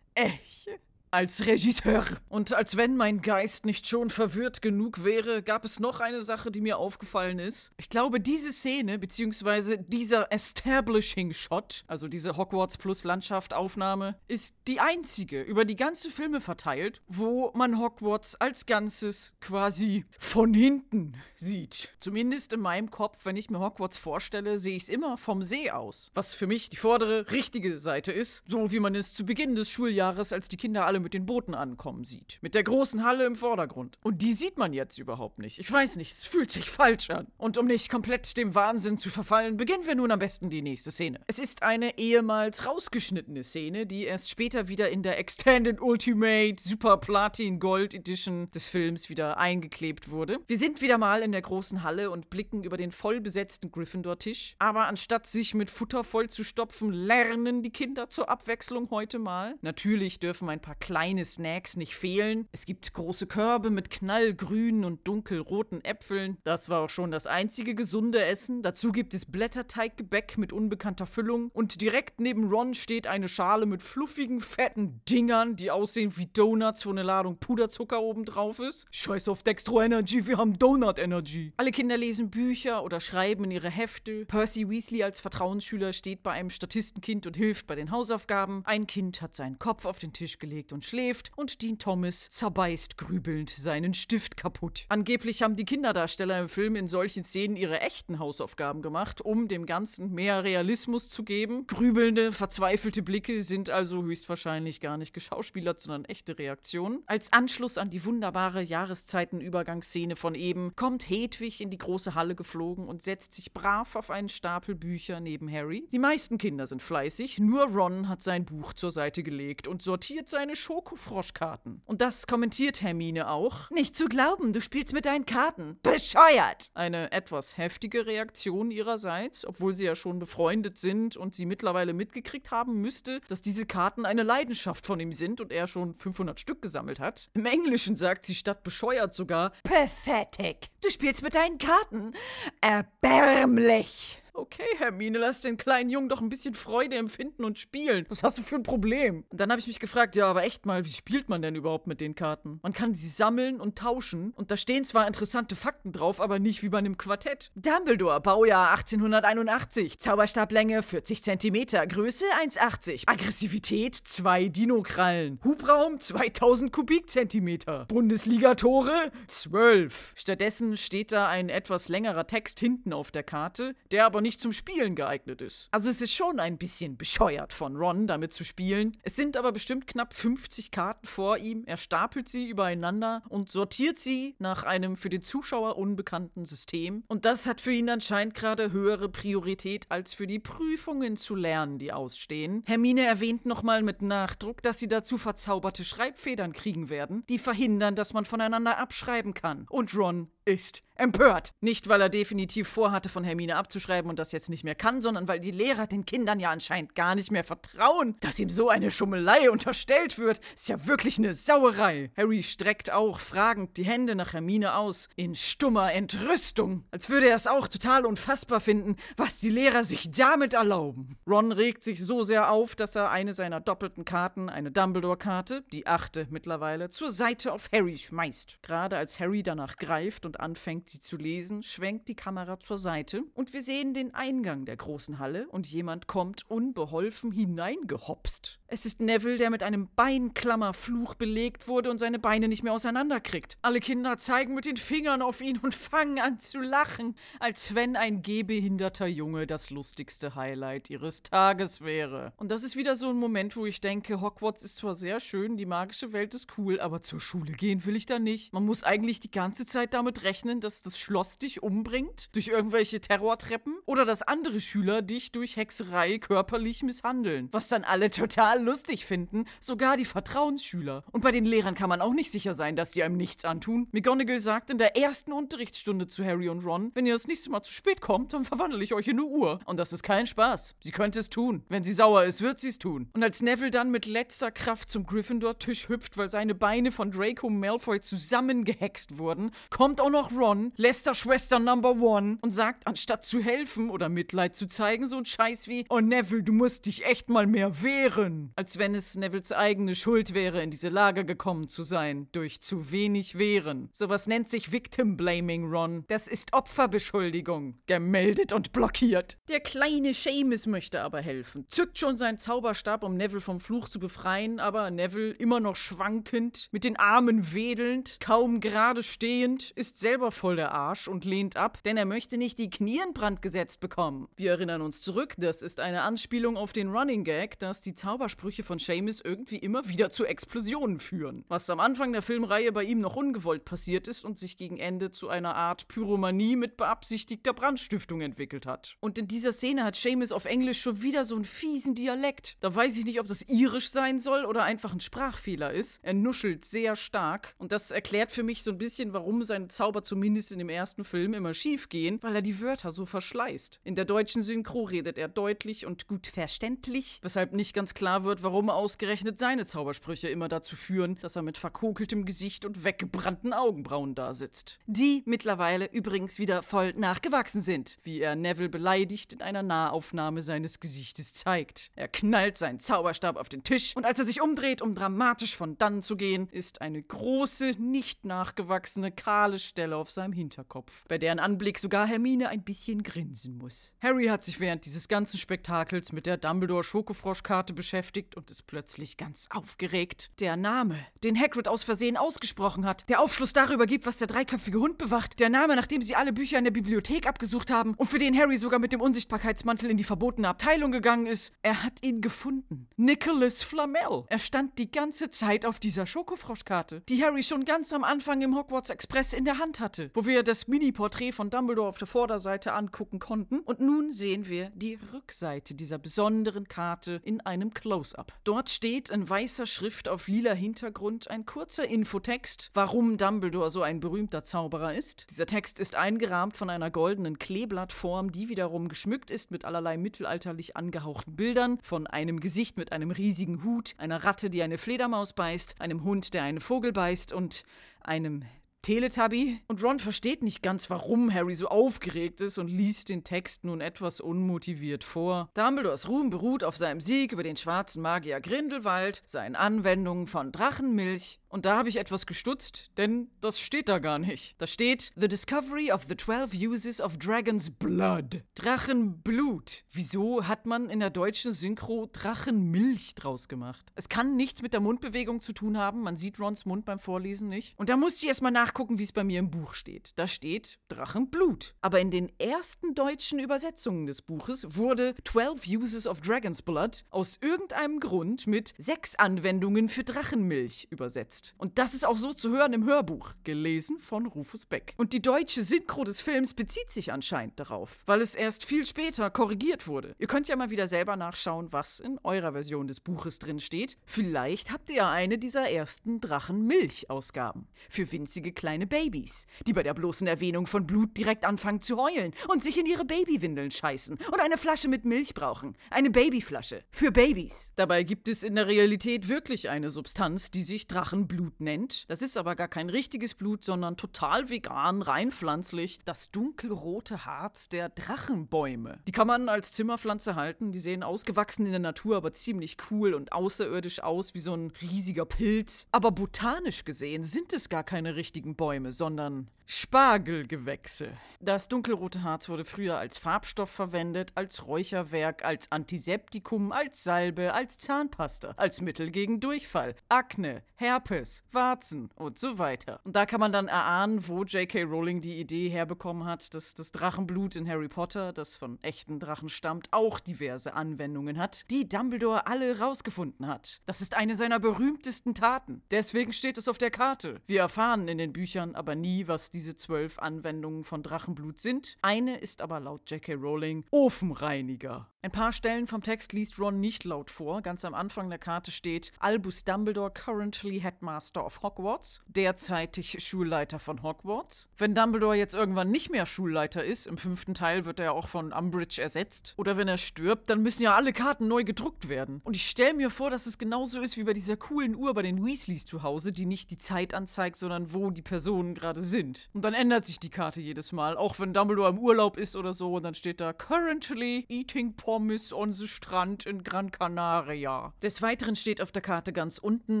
Ich als Regisseur. Und als wenn mein Geist nicht schon verwirrt genug wäre, gab es noch eine Sache, die mir aufgefallen ist. Ich glaube, diese Szene, beziehungsweise dieser Establishing Shot, also diese Hogwarts plus Landschaft Aufnahme, ist die einzige über die ganze Filme verteilt, wo man Hogwarts als Ganzes quasi von hinten sieht. Zumindest in meinem Kopf, wenn ich mir Hogwarts vorstelle, sehe ich es immer vom See aus. Was für mich die vordere, richtige Seite ist. So wie man es zu Beginn des Schuljahres, als die Kinder alle mit den Booten ankommen sieht. Mit der großen Halle im Vordergrund. Und die sieht man jetzt überhaupt nicht. Ich weiß nicht, es fühlt sich falsch an. Und um nicht komplett dem Wahnsinn zu verfallen, beginnen wir nun am besten die nächste Szene. Es ist eine ehemals rausgeschnittene Szene, die erst später wieder in der Extended Ultimate Super Platin Gold Edition des Films wieder eingeklebt wurde. Wir sind wieder mal in der großen Halle und blicken über den vollbesetzten Gryffindor-Tisch. Aber anstatt sich mit Futter voll zu stopfen, lernen die Kinder zur Abwechslung heute mal. Natürlich dürfen ein paar kleine Snacks nicht fehlen. Es gibt große Körbe mit knallgrünen und dunkelroten Äpfeln. Das war auch schon das einzige gesunde Essen. Dazu gibt es Blätterteiggebäck mit unbekannter Füllung. Und direkt neben Ron steht eine Schale mit fluffigen, fetten Dingern, die aussehen wie Donuts, wo eine Ladung Puderzucker oben drauf ist. Scheiß auf Dextro Energy, wir haben Donut Energy. Alle Kinder lesen Bücher oder schreiben in ihre Hefte. Percy Weasley als Vertrauensschüler steht bei einem Statistenkind und hilft bei den Hausaufgaben. Ein Kind hat seinen Kopf auf den Tisch gelegt und schläft und Dean Thomas zerbeißt grübelnd seinen Stift kaputt. Angeblich haben die Kinderdarsteller im Film in solchen Szenen ihre echten Hausaufgaben gemacht, um dem Ganzen mehr Realismus zu geben. Grübelnde, verzweifelte Blicke sind also höchstwahrscheinlich gar nicht geschauspielert, sondern echte Reaktionen. Als Anschluss an die wunderbare Jahreszeitenübergangsszene von eben kommt Hedwig in die große Halle geflogen und setzt sich brav auf einen Stapel Bücher neben Harry. Die meisten Kinder sind fleißig, nur Ron hat sein Buch zur Seite gelegt und sortiert seine Schokofroschkarten. Und das kommentiert Hermine auch. Nicht zu glauben, du spielst mit deinen Karten. Bescheuert! Eine etwas heftige Reaktion ihrerseits, obwohl sie ja schon befreundet sind und sie mittlerweile mitgekriegt haben müsste, dass diese Karten eine Leidenschaft von ihm sind und er schon 500 Stück gesammelt hat. Im Englischen sagt sie statt bescheuert sogar Pathetic. Du spielst mit deinen Karten. Erbärmlich. Okay, Hermine, lass den kleinen Jungen doch ein bisschen Freude empfinden und spielen. Was hast du für ein Problem? Und dann habe ich mich gefragt, ja, aber echt mal, wie spielt man denn überhaupt mit den Karten? Man kann sie sammeln und tauschen und da stehen zwar interessante Fakten drauf, aber nicht wie bei einem Quartett. Dumbledore, Baujahr 1881, Zauberstablänge 40 cm, Größe 1,80, Aggressivität 2 Dino-Krallen, Hubraum 2000 Kubikzentimeter, Bundesliga-Tore 12. Stattdessen steht da ein etwas längerer Text hinten auf der Karte, der aber nicht zum Spielen geeignet ist. Also es ist schon ein bisschen bescheuert von Ron, damit zu spielen. Es sind aber bestimmt knapp 50 Karten vor ihm. Er stapelt sie übereinander und sortiert sie nach einem für den Zuschauer unbekannten System. Und das hat für ihn anscheinend gerade höhere Priorität, als für die Prüfungen zu lernen, die ausstehen. Hermine erwähnt nochmal mit Nachdruck, dass sie dazu verzauberte Schreibfedern kriegen werden, die verhindern, dass man voneinander abschreiben kann. Und Ron ist empört. Nicht, weil er definitiv vorhatte, von Hermine abzuschreiben und das jetzt nicht mehr kann, sondern weil die Lehrer den Kindern ja anscheinend gar nicht mehr vertrauen. Dass ihm so eine Schummelei unterstellt wird, ist ja wirklich eine Sauerei. Harry streckt auch fragend die Hände nach Hermine aus, in stummer Entrüstung, als würde er es auch total unfassbar finden, was die Lehrer sich damit erlauben. Ron regt sich so sehr auf, dass er eine seiner doppelten Karten, eine Dumbledore-Karte, die achte mittlerweile, zur Seite auf Harry schmeißt. Gerade als Harry danach greift und anfängt, sie zu lesen, schwenkt die Kamera zur Seite und wir sehen den Eingang der großen Halle und jemand kommt unbeholfen hineingehopst. Es ist Neville, der mit einem Beinklammerfluch belegt wurde und seine Beine nicht mehr auseinanderkriegt. Alle Kinder zeigen mit den Fingern auf ihn und fangen an zu lachen, als wenn ein gehbehinderter Junge das lustigste Highlight ihres Tages wäre. Und das ist wieder so ein Moment, wo ich denke, Hogwarts ist zwar sehr schön, die magische Welt ist cool, aber zur Schule gehen will ich da nicht. Man muss eigentlich die ganze Zeit damit rechnen, dass das Schloss dich umbringt durch irgendwelche Terrortreppen oder dass andere Schüler dich durch Hexerei körperlich misshandeln, was dann alle total lustig finden, sogar die Vertrauensschüler. Und bei den Lehrern kann man auch nicht sicher sein, dass sie einem nichts antun. McGonagall sagt in der ersten Unterrichtsstunde zu Harry und Ron, wenn ihr das nächste Mal zu spät kommt, dann verwandle ich euch in eine Uhr. Und das ist kein Spaß. Sie könnte es tun. Wenn sie sauer ist, wird sie es tun. Und als Neville dann mit letzter Kraft zum Gryffindor-Tisch hüpft, weil seine Beine von Draco Malfoy zusammengehext wurden, kommt auch noch Ron, Lester-Schwester Number One, und sagt, anstatt zu helfen oder Mitleid zu zeigen, so ein Scheiß wie, oh Neville, du musst dich echt mal mehr wehren. Als wenn es Nevilles eigene Schuld wäre, in diese Lage gekommen zu sein, durch zu wenig Wehren. Sowas nennt sich Victim Blaming, Ron. Das ist Opferbeschuldigung. Gemeldet und blockiert. Der kleine Seamus möchte aber helfen. Zückt schon seinen Zauberstab, um Neville vom Fluch zu befreien, aber Neville, immer noch schwankend, mit den Armen wedelnd, kaum gerade stehend, ist selber voll der Arsch und lehnt ab, denn er möchte nicht die Knie in Brand gesetzt bekommen. Wir erinnern uns zurück, das ist eine Anspielung auf den Running Gag, dass die Zaubersprüche von Seamus irgendwie immer wieder zu Explosionen führen. Was am Anfang der Filmreihe bei ihm noch ungewollt passiert ist und sich gegen Ende zu einer Art Pyromanie mit beabsichtigter Brandstiftung entwickelt hat. Und in dieser Szene hat Seamus auf Englisch schon wieder so einen fiesen Dialekt. Da weiß ich nicht, ob das irisch sein soll oder einfach ein Sprachfehler ist. Er nuschelt sehr stark und das erklärt für mich so ein bisschen, warum seine Zauber zumindest in dem ersten Film immer schief gehen, weil er die Wörter so verschleißt. In der deutschen Synchro redet er deutlich und gut verständlich, weshalb nicht ganz klar wird, warum ausgerechnet seine Zaubersprüche immer dazu führen, dass er mit verkokeltem Gesicht und weggebrannten Augenbrauen da sitzt. Die mittlerweile übrigens wieder voll nachgewachsen sind, wie er Neville beleidigt in einer Nahaufnahme seines Gesichtes zeigt. Er knallt seinen Zauberstab auf den Tisch und als er sich umdreht, um dramatisch von dannen zu gehen, ist eine große, nicht nachgewachsene, kahle Stelle auf seinem Hinterkopf, bei deren Anblick sogar Hermine ein bisschen grinsen muss. Harry hat sich während dieses ganzen Spektakels mit der Dumbledore-Schokofroschkarte beschäftigt und ist plötzlich ganz aufgeregt. Der Name, den Hagrid aus Versehen ausgesprochen hat, der Aufschluss darüber gibt, was der dreiköpfige Hund bewacht, der Name, nachdem sie alle Bücher in der Bibliothek abgesucht haben und für den Harry sogar mit dem Unsichtbarkeitsmantel in die verbotene Abteilung gegangen ist, er hat ihn gefunden. Nicholas Flamel. Er stand die ganze Zeit auf dieser Schokofroschkarte, die Harry schon ganz am Anfang im Hogwarts Express in der Hand hatte, wo wir das Mini-Porträt von Dumbledore auf der Vorderseite angucken konnten. Und nun sehen wir die Rückseite dieser besonderen Karte in einem Close-up. Dort steht in weißer Schrift auf lila Hintergrund ein kurzer Infotext, warum Dumbledore so ein berühmter Zauberer ist. Dieser Text ist eingerahmt von einer goldenen Kleeblattform, die wiederum geschmückt ist mit allerlei mittelalterlich angehauchten Bildern von einem Gesicht mit einem riesigen Hut, einer Ratte, die eine Fledermaus beißt, einem Hund, der einen Vogel beißt und einem Teletubby. Und Ron versteht nicht ganz, warum Harry so aufgeregt ist und liest den Text nun etwas unmotiviert vor. Dumbledores Ruhm beruht auf seinem Sieg über den schwarzen Magier Grindelwald, seinen Anwendungen von Drachenmilch. Und da habe ich etwas gestutzt, denn das steht da gar nicht. Da steht The Discovery of the 12 Uses of Dragon's Blood. Drachenblut. Wieso hat man in der deutschen Synchro Drachenmilch draus gemacht? Es kann nichts mit der Mundbewegung zu tun haben. Man sieht Rons Mund beim Vorlesen nicht. Und da musste ich erstmal nach nachgucken, wie es bei mir im Buch steht. Da steht Drachenblut. Aber in den ersten deutschen Übersetzungen des Buches wurde 12 Uses of Dragon's Blood aus irgendeinem Grund mit sechs Anwendungen für Drachenmilch übersetzt. Und das ist auch so zu hören im Hörbuch, gelesen von Rufus Beck. Und die deutsche Synchro des Films bezieht sich anscheinend darauf, weil es erst viel später korrigiert wurde. Ihr könnt ja mal wieder selber nachschauen, was in eurer Version des Buches drin steht. Vielleicht habt ihr ja eine dieser ersten Drachenmilch-Ausgaben. Für winzige kleine Babys, die bei der bloßen Erwähnung von Blut direkt anfangen zu heulen und sich in ihre Babywindeln scheißen und eine Flasche mit Milch brauchen. Eine Babyflasche. Für Babys. Dabei gibt es in der Realität wirklich eine Substanz, die sich Drachenblut nennt. Das ist aber gar kein richtiges Blut, sondern total vegan, rein pflanzlich. Das dunkelrote Harz der Drachenbäume. Die kann man als Zimmerpflanze halten. Die sehen ausgewachsen in der Natur, aber ziemlich cool und außerirdisch aus, wie so ein riesiger Pilz. Aber botanisch gesehen sind es gar keine richtigen Bäume, sondern Spargelgewächse. Das dunkelrote Harz wurde früher als Farbstoff verwendet, als Räucherwerk, als Antiseptikum, als Salbe, als Zahnpasta, als Mittel gegen Durchfall, Akne, Herpes, Warzen und so weiter. Und da kann man dann erahnen, wo J.K. Rowling die Idee herbekommen hat, dass das Drachenblut in Harry Potter, das von echten Drachen stammt, auch diverse Anwendungen hat, die Dumbledore alle rausgefunden hat. Das ist eine seiner berühmtesten Taten. Deswegen steht es auf der Karte. Wir erfahren in den Büchern aber nie, was diese zwölf Anwendungen von Drachenblut sind. Eine ist aber laut J.K. Rowling Ofenreiniger. Ein paar Stellen vom Text liest Ron nicht laut vor. Ganz am Anfang der Karte steht Albus Dumbledore, currently Headmaster of Hogwarts, derzeitig Schulleiter von Hogwarts. Wenn Dumbledore jetzt irgendwann nicht mehr Schulleiter ist, im fünften Teil wird er auch von Umbridge ersetzt, oder wenn er stirbt, dann müssen ja alle Karten neu gedruckt werden. Und ich stelle mir vor, dass es genauso ist wie bei dieser coolen Uhr bei den Weasleys zu Hause, die nicht die Zeit anzeigt, sondern wo die Personen gerade sind. Und dann ändert sich die Karte jedes Mal, auch wenn Dumbledore im Urlaub ist oder so, und dann steht da currently eating Pommes on the Strand in Gran Canaria. Des Weiteren steht auf der Karte ganz unten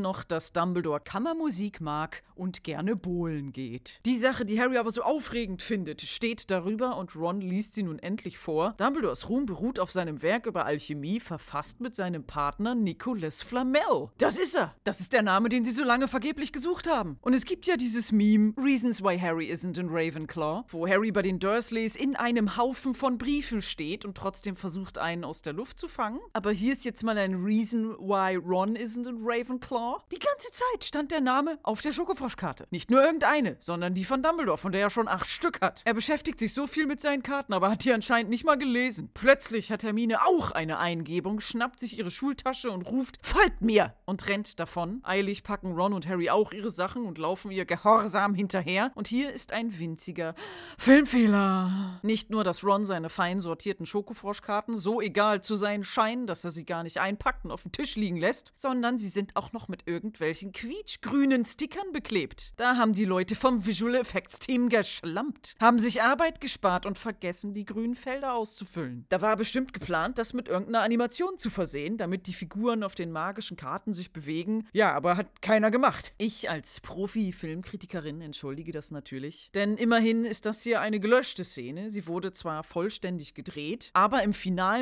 noch, dass Dumbledore Kammermusik mag und gerne bowlen geht. Die Sache, die Harry aber so aufregend findet, steht darüber und Ron liest sie nun endlich vor. Dumbledores Ruhm beruht auf seinem Werk über Alchemie, verfasst mit seinem Partner Nicolas Flamel. Das ist er! Das ist der Name, den sie so lange vergeblich gesucht haben. Und es gibt ja dieses Meme, Reasons Why Harry isn't in Ravenclaw, wo Harry bei den Dursleys in einem Haufen von Briefen steht und trotzdem versucht, einen aus der Luft zu fangen. Aber hier ist jetzt mal ein Reason Why Ron isn't in Ravenclaw. Die ganze Zeit stand der Name auf der Schokofroschkarte. Nicht nur irgendeine, sondern die von Dumbledore, von der er schon acht Stück hat. Er beschäftigt sich so viel mit seinen Karten, aber hat die anscheinend nicht mal gelesen. Plötzlich hat Hermine auch eine Eingebung, schnappt sich ihre Schultasche und ruft, folgt mir! Und rennt davon. Eilig packen Ron und Harry auch ihre Sachen und laufen ihr gehorsam hinterher. Und hier ist ein winziger Filmfehler. Nicht nur, dass Ron seine fein sortierten Schokofroschkarten so egal zu sein scheinen, dass er sie gar nicht einpackt und auf dem Tisch liegen lässt, sondern sie sind auch noch mit irgendwelchen quietschgrünen Stickern beklebt. Da haben die Leute vom Visual Effects Team geschlampt, haben sich Arbeit gespart und vergessen, die grünen Felder auszufüllen. Da war bestimmt geplant, das mit irgendeiner Animation zu versehen, damit die Figuren auf den magischen Karten sich bewegen. Ja, aber hat keiner gemacht. Ich als Profi-Filmkritikerin entschuldige das natürlich, denn immerhin ist das hier eine gelöschte Szene. Sie wurde zwar vollständig gedreht, aber im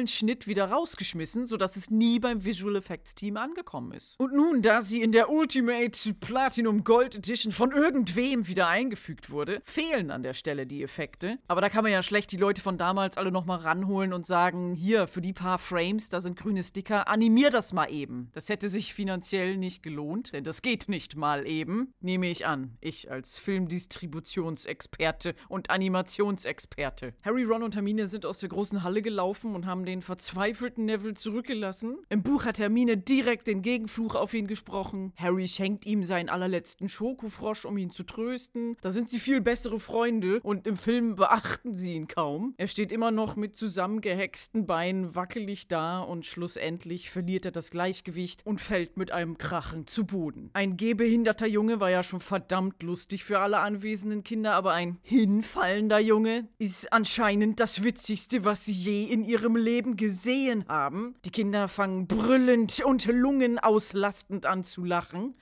finalen Schnitt wieder rausgeschmissen, sodass es nie beim Visual Effects Team angekommen ist. Und nun, da sie in der Ultimate Platinum Gold Edition von irgendwem wieder eingefügt wurde, fehlen an der Stelle die Effekte. Aber da kann man ja schlecht die Leute von damals alle nochmal ranholen und sagen, hier, für die paar Frames, da sind grüne Sticker, animier das mal eben. Das hätte sich finanziell nicht gelohnt, denn das geht nicht mal eben, nehme ich an. Ich als Filmdistributionsexperte und Animationsexperte. Harry, Ron und Hermine sind aus der großen Halle gelaufen und haben den verzweifelten Neville zurückgelassen. Im Buch hat Hermine direkt den Gegenfluch auf ihn gesprochen. Harry schenkt ihm seinen allerletzten Schokofrosch, um ihn zu trösten. Da sind sie viel bessere Freunde und im Film beachten sie ihn kaum. Er steht immer noch mit zusammengehexten Beinen wackelig da und schlussendlich verliert er das Gleichgewicht und fällt mit einem Krachen zu Boden. Ein gehbehinderter Junge war ja schon verdammt lustig für alle anwesenden Kinder, aber ein hinfallender Junge ist anscheinend das Witzigste, was sie je in ihrem Leben gesehen haben. Die Kinder fangen brüllend und lungenauslastend an zu lachen.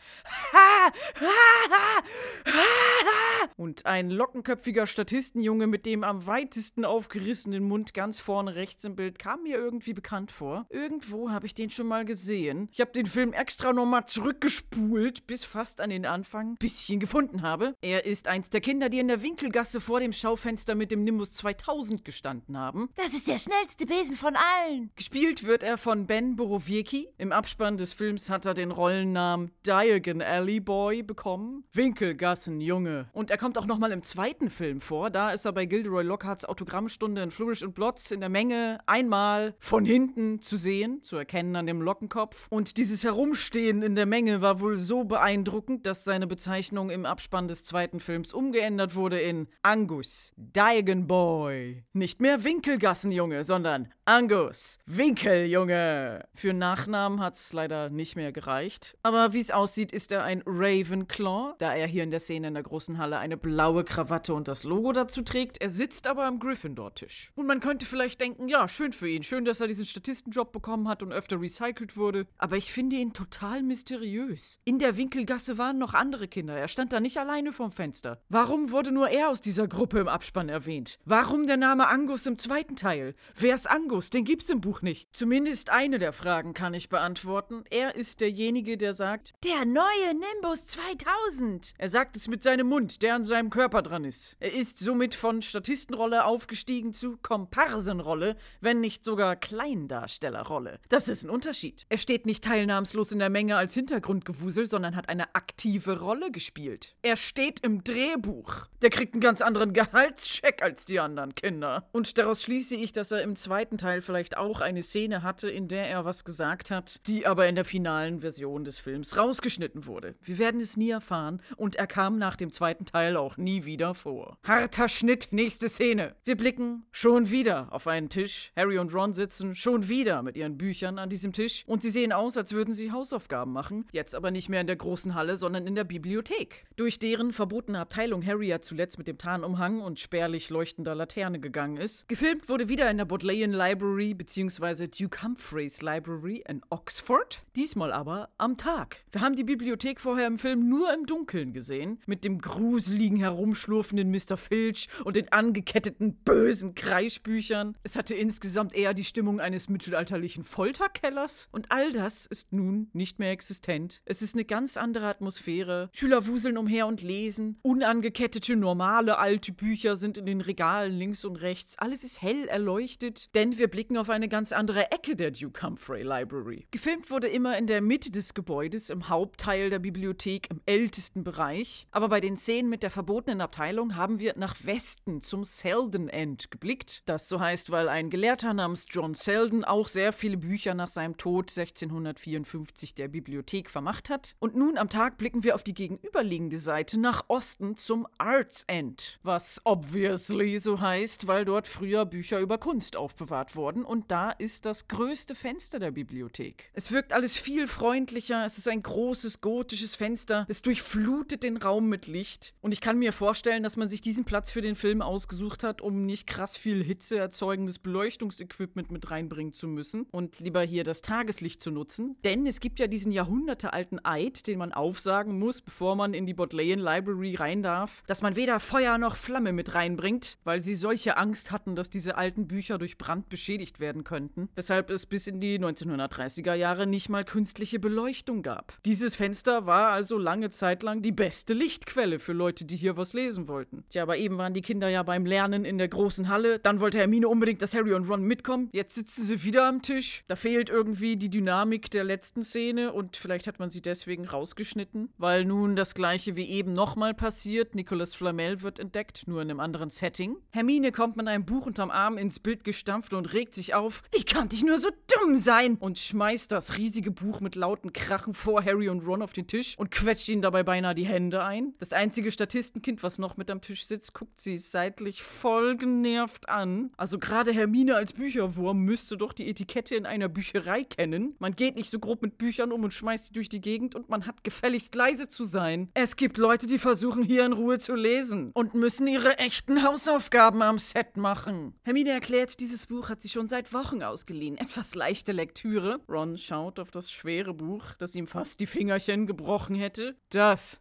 Und ein lockenköpfiger Statistenjunge mit dem am weitesten aufgerissenen Mund ganz vorne rechts im Bild kam mir irgendwie bekannt vor. Irgendwo habe ich den schon mal gesehen. Ich habe den Film extra nochmal zurückgespult, bis fast an den Anfang, bis ich ihn gefunden habe. Er ist eins der Kinder, die in der Winkelgasse vor dem Schaufenster mit dem Nimbus 2000 gestanden haben. Das ist der schnellste Besen von allen. Gespielt wird er von Ben Borowiecki. Im Abspann des Films hat er den Rollennamen Diagon Alley Boy bekommen. Winkelgassenjunge. Und er kommt auch nochmal im zweiten Film vor. Da ist er bei Gilderoy Lockharts Autogrammstunde in Flourish and Blots in der Menge einmal von hinten zu sehen, zu erkennen an dem Lockenkopf. Und dieses Herumstehen in der Menge war wohl so beeindruckend, dass seine Bezeichnung im Abspann des zweiten Films umgeändert wurde in Angus, Diagon Boy. Nicht mehr Winkelgassenjunge, sondern Angus, Winkeljunge. Für Nachnamen hat's leider nicht mehr gereicht. Aber wie es aussieht, ist er ein Ravenclaw, da er hier in der Szene in der großen Halle eine blaue Krawatte und das Logo dazu trägt. Er sitzt aber am Gryffindor-Tisch. Und man könnte vielleicht denken, ja, schön für ihn. Schön, dass er diesen Statistenjob bekommen hat und öfter recycelt wurde. Aber ich finde ihn total mysteriös. In der Winkelgasse waren noch andere Kinder. Er stand da nicht alleine vorm Fenster. Warum wurde nur er aus dieser Gruppe im Abspann erwähnt? Warum der Name Angus im zweiten Teil? Wer ist Angus? Den gibt's im Buch nicht. Zumindest eine der Fragen kann ich beantworten. Er ist derjenige, der sagt, Der neue Nimbus 2000. er sagt es mit seinem Mund, der an seinem Körper dran ist. Er ist somit von Statistenrolle aufgestiegen zu Komparsenrolle, wenn nicht sogar Kleindarstellerrolle. Das ist ein Unterschied. Er steht nicht teilnahmslos in der Menge als Hintergrundgewusel, sondern hat eine aktive Rolle gespielt. Er steht im Drehbuch. Der kriegt einen ganz anderen Gehaltscheck als die anderen Kinder. Und daraus schließe ich, dass er im zweiten Teil vielleicht auch eine Szene hatte, in der er was gesagt hat, die aber in der finalen Version des Films rausgeschnitten wurde. Wir werden es nie erfahren und er kam nach dem zweiten Teil auch nie wieder vor. Harter Schnitt, nächste Szene. Wir blicken schon wieder auf einen Tisch. Harry und Ron sitzen schon wieder mit ihren Büchern an diesem Tisch und sie sehen aus, als würden sie Hausaufgaben machen. Jetzt aber nicht mehr in der großen Halle, sondern in der Bibliothek. Durch deren verbotene Abteilung Harry ja zuletzt mit dem Tarnumhang und spärlich leuchtender Laterne gegangen ist. Gefilmt wurde wieder in der Bodleian Library bzw. Duke Humphreys Library in Oxford. Diesmal aber am Tag. Wir haben die Bibliothek vorher im Film nur im Dunkeln gesehen, mit dem gruseligen, herumschlurfenden Mr. Filch und den angeketteten, bösen Kreischbüchern. Es hatte insgesamt eher die Stimmung eines mittelalterlichen Folterkellers. Und all das ist nun nicht mehr existent. Es ist eine ganz andere Atmosphäre. Schüler wuseln umher und lesen. Unangekettete, normale, alte Bücher sind in den Regalen links und rechts. Alles ist hell erleuchtet, denn wir blicken auf eine ganz andere Ecke der Duke Humphrey Library. Gefilmt wurde immer in der Mitte des Gebäudes, im Hauptteil der Bibliothek, im ältesten Bereich. Aber bei den Szenen mit der verbotenen Abteilung haben wir nach Westen zum Selden End geblickt. Das so heißt, weil ein Gelehrter namens John Selden auch sehr viele Bücher nach seinem Tod 1654 der Bibliothek vermacht hat. Und nun am Tag blicken wir auf die gegenüberliegende Seite nach Osten zum Arts End. Was obviously so heißt, weil dort früher Bücher über Kunst aufbewahrt wurden und da ist das größte Fenster der Bibliothek. Es wirkt alles viel freundlicher, es ist ein großes gotisches Fenster, es durchflutet den Raum mit Licht und ich kann mir vorstellen, dass man sich diesen Platz für den Film ausgesucht hat, um nicht krass viel Hitze erzeugendes Beleuchtungsequipment mit reinbringen zu müssen und lieber hier das Tageslicht zu nutzen, denn es gibt ja diesen jahrhundertealten Eid, den man aufsagen muss, bevor man in die Bodleian Library rein darf, dass man weder Feuer noch Flamme mit reinbringt, weil sie solche Angst hatten, dass diese alten Bücher durch Brand beschädigt werden könnten, weshalb es bis in die 1930er Jahre nicht mal künstliche Beleuchtung gab. Dieses Fenster war also lange Zeit lang die beste Lichtquelle für Leute, die hier was lesen wollten. Tja, aber eben waren die Kinder ja beim Lernen in der großen Halle, dann wollte Hermine unbedingt, dass Harry und Ron mitkommen, jetzt sitzen sie wieder am Tisch, da fehlt irgendwie die Dynamik der letzten Szene und vielleicht hat man sie deswegen rausgeschnitten, weil nun das gleiche wie eben nochmal passiert, Nicolas Flamel wird entdeckt, nur in einem anderen Setting. Hermine kommt mit einem Buch unterm Arm ins Bild gestampft und regt sich auf, wie konnte ich nur so dumm sein? Und schmeißt das riesige Buch mit lauten Krachen vor Harry und Ron auf den Tisch und quetscht ihnen dabei beinahe die Hände ein. Das einzige Statistenkind, was noch mit am Tisch sitzt, guckt sie seitlich voll genervt an. Also gerade Hermine als Bücherwurm müsste doch die Etikette in einer Bücherei kennen. Man geht nicht so grob mit Büchern um und schmeißt sie durch die Gegend und man hat gefälligst leise zu sein. Es gibt Leute, die versuchen hier in Ruhe zu lesen und müssen ihre echten Hausaufgaben am Set machen. Hermine erklärt, dieses Buch hat sie schon seit Wochen ausgeliehen. Etwas leichte Lektüre. Ron schaut auf das schwere Buch, das ihm fast die Fingerchen gebrochen hätte. Das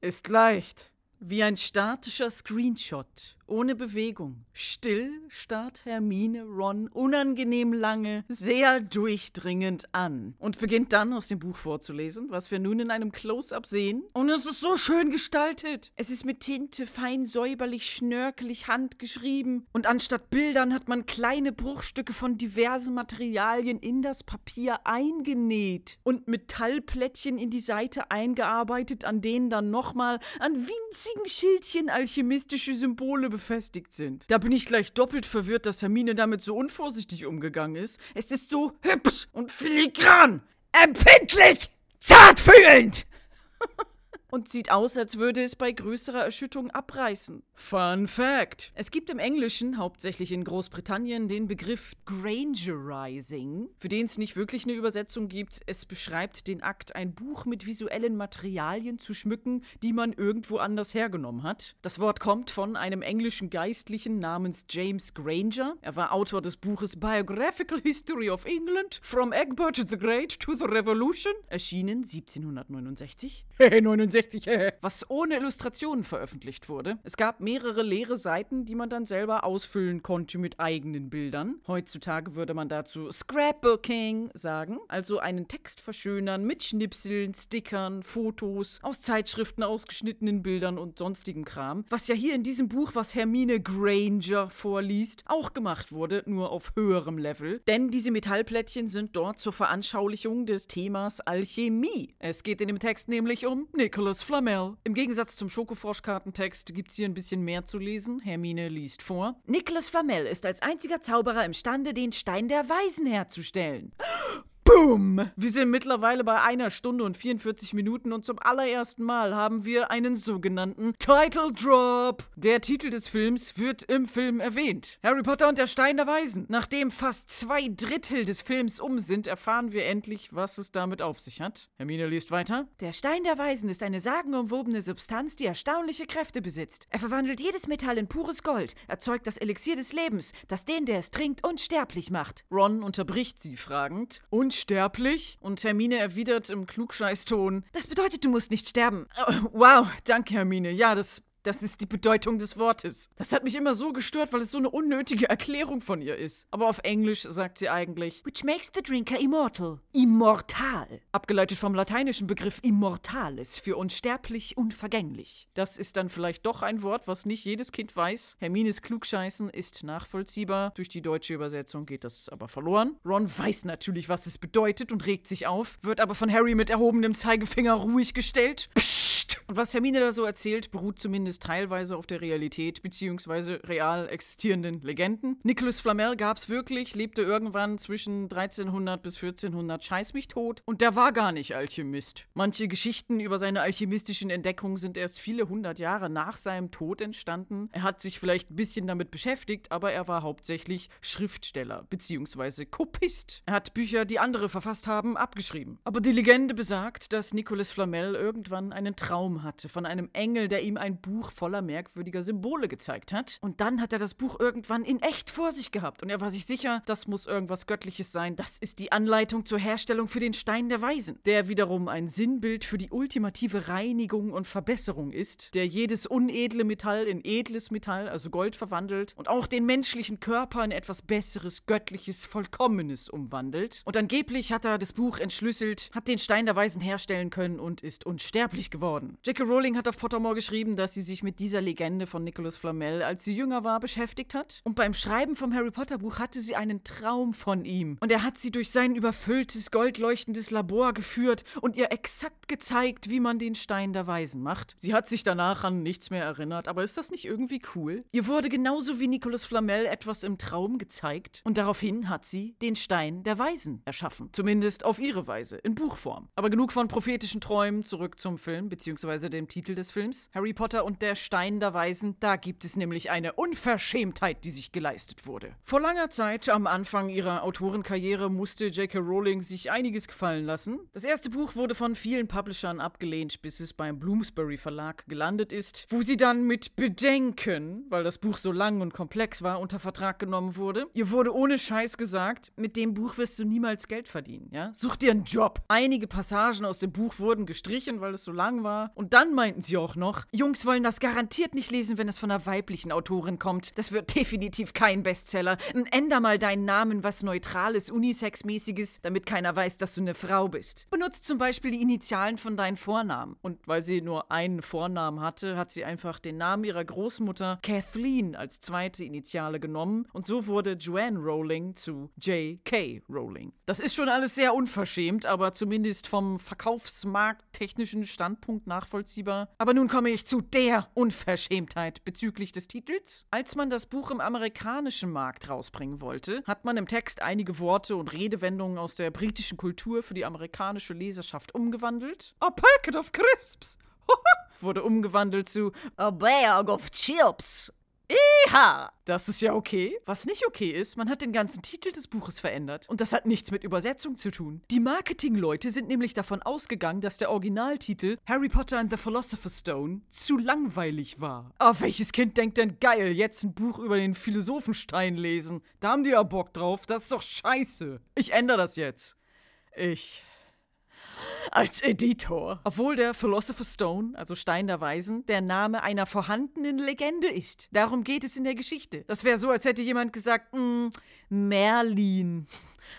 ist leicht. Wie ein statischer Screenshot, ohne Bewegung. Still starrt Hermine Ron unangenehm lange, sehr durchdringend an und beginnt dann aus dem Buch vorzulesen, was wir nun in einem Close-up sehen. Und es ist so schön gestaltet. Es ist mit Tinte fein säuberlich, schnörkelig handgeschrieben und anstatt Bildern hat man kleine Bruchstücke von diversen Materialien in das Papier eingenäht und Metallplättchen in die Seite eingearbeitet, an denen dann nochmal an winzigen Schildchen alchemistische Symbole befestigt sind. Da bin ich gleich doppelt verwirrt, dass Hermine damit so unvorsichtig umgegangen ist. Es ist so hübsch und filigran, empfindlich, zartfühlend. und sieht aus, als würde es bei größerer Erschütterung abreißen. Fun Fact: Es gibt im Englischen, hauptsächlich in Großbritannien, den Begriff Grangerizing, für den es nicht wirklich eine Übersetzung gibt. Es beschreibt den Akt, ein Buch mit visuellen Materialien zu schmücken, die man irgendwo anders hergenommen hat. Das Wort kommt von einem englischen Geistlichen namens James Granger. Er war Autor des Buches Biographical History of England, From Egbert the Great to the Revolution, erschienen 1769. 69, was ohne Illustrationen veröffentlicht wurde. Es gab mehrere leere Seiten, die man dann selber ausfüllen konnte mit eigenen Bildern. Heutzutage würde man dazu Scrapbooking sagen, also einen Text verschönern mit Schnipseln, Stickern, Fotos, aus Zeitschriften ausgeschnittenen Bildern und sonstigem Kram. Was ja hier in diesem Buch, was Hermine Granger vorliest, auch gemacht wurde, nur auf höherem Level. Denn diese Metallplättchen sind dort zur Veranschaulichung des Themas Alchemie. Es geht in dem Text nämlich um Nicholas Flamel. Im Gegensatz zum Schokofrosch-Kartentext gibt es hier ein bisschen mehr zu lesen. Hermine liest vor. Nicholas Flamel ist als einziger Zauberer imstande, den Stein der Weisen herzustellen. Boom! Wir sind mittlerweile bei einer Stunde und 44 Minuten und zum allerersten Mal haben wir einen sogenannten Title Drop. Der Titel des Films wird im Film erwähnt. Harry Potter und der Stein der Weisen. Nachdem fast zwei Drittel des Films um sind, erfahren wir endlich, was es damit auf sich hat. Hermine liest weiter. Der Stein der Weisen ist eine sagenumwobene Substanz, die erstaunliche Kräfte besitzt. Er verwandelt jedes Metall in pures Gold, erzeugt das Elixier des Lebens, das den, der es trinkt, unsterblich macht. Ron unterbricht sie fragend. Unsterblich? Und Hermine erwidert im Klugscheißton. Das bedeutet, du musst nicht sterben. Oh, wow, danke Hermine. Ja, das das ist die Bedeutung des Wortes. Das hat mich immer so gestört, weil es so eine unnötige Erklärung von ihr ist. Aber auf Englisch sagt sie eigentlich Which makes the drinker immortal. immortal. Abgeleitet vom lateinischen Begriff immortalis für unsterblich, unvergänglich. Das ist dann vielleicht doch ein Wort, was nicht jedes Kind weiß. Hermines Klugscheißen ist nachvollziehbar. Durch die deutsche Übersetzung geht das aber verloren. Ron weiß natürlich, was es bedeutet und regt sich auf, wird aber von Harry mit erhobenem Zeigefinger ruhig gestellt. Psst. Und was Hermine da so erzählt, beruht zumindest teilweise auf der Realität beziehungsweise real existierenden Legenden. Nicholas Flamel gab's wirklich, lebte irgendwann zwischen 1300 bis 1400, scheiß mich tot. Und der war gar nicht Alchemist. Manche Geschichten über seine alchemistischen Entdeckungen sind erst viele hundert Jahre nach seinem Tod entstanden. Er hat sich vielleicht ein bisschen damit beschäftigt, aber er war hauptsächlich Schriftsteller beziehungsweise Kopist. Er hat Bücher, die andere verfasst haben, abgeschrieben. Aber die Legende besagt, dass Nicholas Flamel irgendwann einen Traum hatte von einem Engel, der ihm ein Buch voller merkwürdiger Symbole gezeigt hat. Und dann hat er das Buch irgendwann in echt vor sich gehabt. Und er war sich sicher, das muss irgendwas Göttliches sein. Das ist die Anleitung zur Herstellung für den Stein der Weisen, der wiederum ein Sinnbild für die ultimative Reinigung und Verbesserung ist, der jedes unedle Metall in edles Metall, also Gold, verwandelt und auch den menschlichen Körper in etwas Besseres, Göttliches, Vollkommenes umwandelt. Und angeblich hat er das Buch entschlüsselt, hat den Stein der Weisen herstellen können und ist unsterblich geworden. J.K. Rowling hat auf Pottermore geschrieben, dass sie sich mit dieser Legende von Nicholas Flamel, als sie jünger war, beschäftigt hat. Und beim Schreiben vom Harry Potter Buch hatte sie einen Traum von ihm. Und er hat sie durch sein überfülltes, goldleuchtendes Labor geführt und ihr exakt gezeigt, wie man den Stein der Weisen macht. Sie hat sich danach an nichts mehr erinnert, aber ist das nicht irgendwie cool? Ihr wurde genauso wie Nicholas Flamel etwas im Traum gezeigt und daraufhin hat sie den Stein der Weisen erschaffen. Zumindest auf ihre Weise, in Buchform. Aber genug von prophetischen Träumen, zurück zum Film, beziehungsweise dem Titel des Films. Harry Potter und der Stein der Weisen, da gibt es nämlich eine Unverschämtheit, die sich geleistet wurde. Vor langer Zeit, am Anfang ihrer Autorenkarriere, musste J.K. Rowling sich einiges gefallen lassen. Das erste Buch wurde von vielen Publishern abgelehnt, bis es beim Bloomsbury Verlag gelandet ist, wo sie dann mit Bedenken, weil das Buch so lang und komplex war, unter Vertrag genommen wurde. Ihr wurde ohne Scheiß gesagt, mit dem Buch wirst du niemals Geld verdienen, ja? Such dir einen Job. Einige Passagen aus dem Buch wurden gestrichen, weil es so lang war und Und dann meinten sie auch noch, Jungs wollen das garantiert nicht lesen, wenn es von einer weiblichen Autorin kommt. Das wird definitiv kein Bestseller. Änder mal deinen Namen was Neutrales, Unisex-mäßiges, damit keiner weiß, dass du eine Frau bist. Benutzt zum Beispiel die Initialen von deinen Vornamen. Und weil sie nur einen Vornamen hatte, hat sie einfach den Namen ihrer Großmutter Kathleen als zweite Initiale genommen. Und so wurde Joanne Rowling zu J.K. Rowling. Das ist schon alles sehr unverschämt, aber zumindest vom verkaufsmarkttechnischen Standpunkt nachvollziehbar. Aber nun komme ich zu der Unverschämtheit bezüglich des Titels. Als man das Buch im amerikanischen Markt rausbringen wollte, hat man im Text einige Worte und Redewendungen aus der britischen Kultur für die amerikanische Leserschaft umgewandelt. A packet of crisps! wurde umgewandelt zu A bag of chips. Iha! Das ist ja okay. Was nicht okay ist, man hat den ganzen Titel des Buches verändert. Und das hat nichts mit Übersetzung zu tun. Die Marketingleute sind nämlich davon ausgegangen, dass der Originaltitel Harry Potter and the Philosopher's Stone zu langweilig war. Aber welches Kind denkt denn geil, jetzt ein Buch über den Philosophenstein lesen? Da haben die ja Bock drauf. Das ist doch scheiße. Ich ändere das jetzt. Ich als Editor. Obwohl der Philosopher's Stone, also Stein der Weisen, der Name einer vorhandenen Legende ist. Darum geht es in der Geschichte. Das wäre so, als hätte jemand gesagt, mm, Merlin.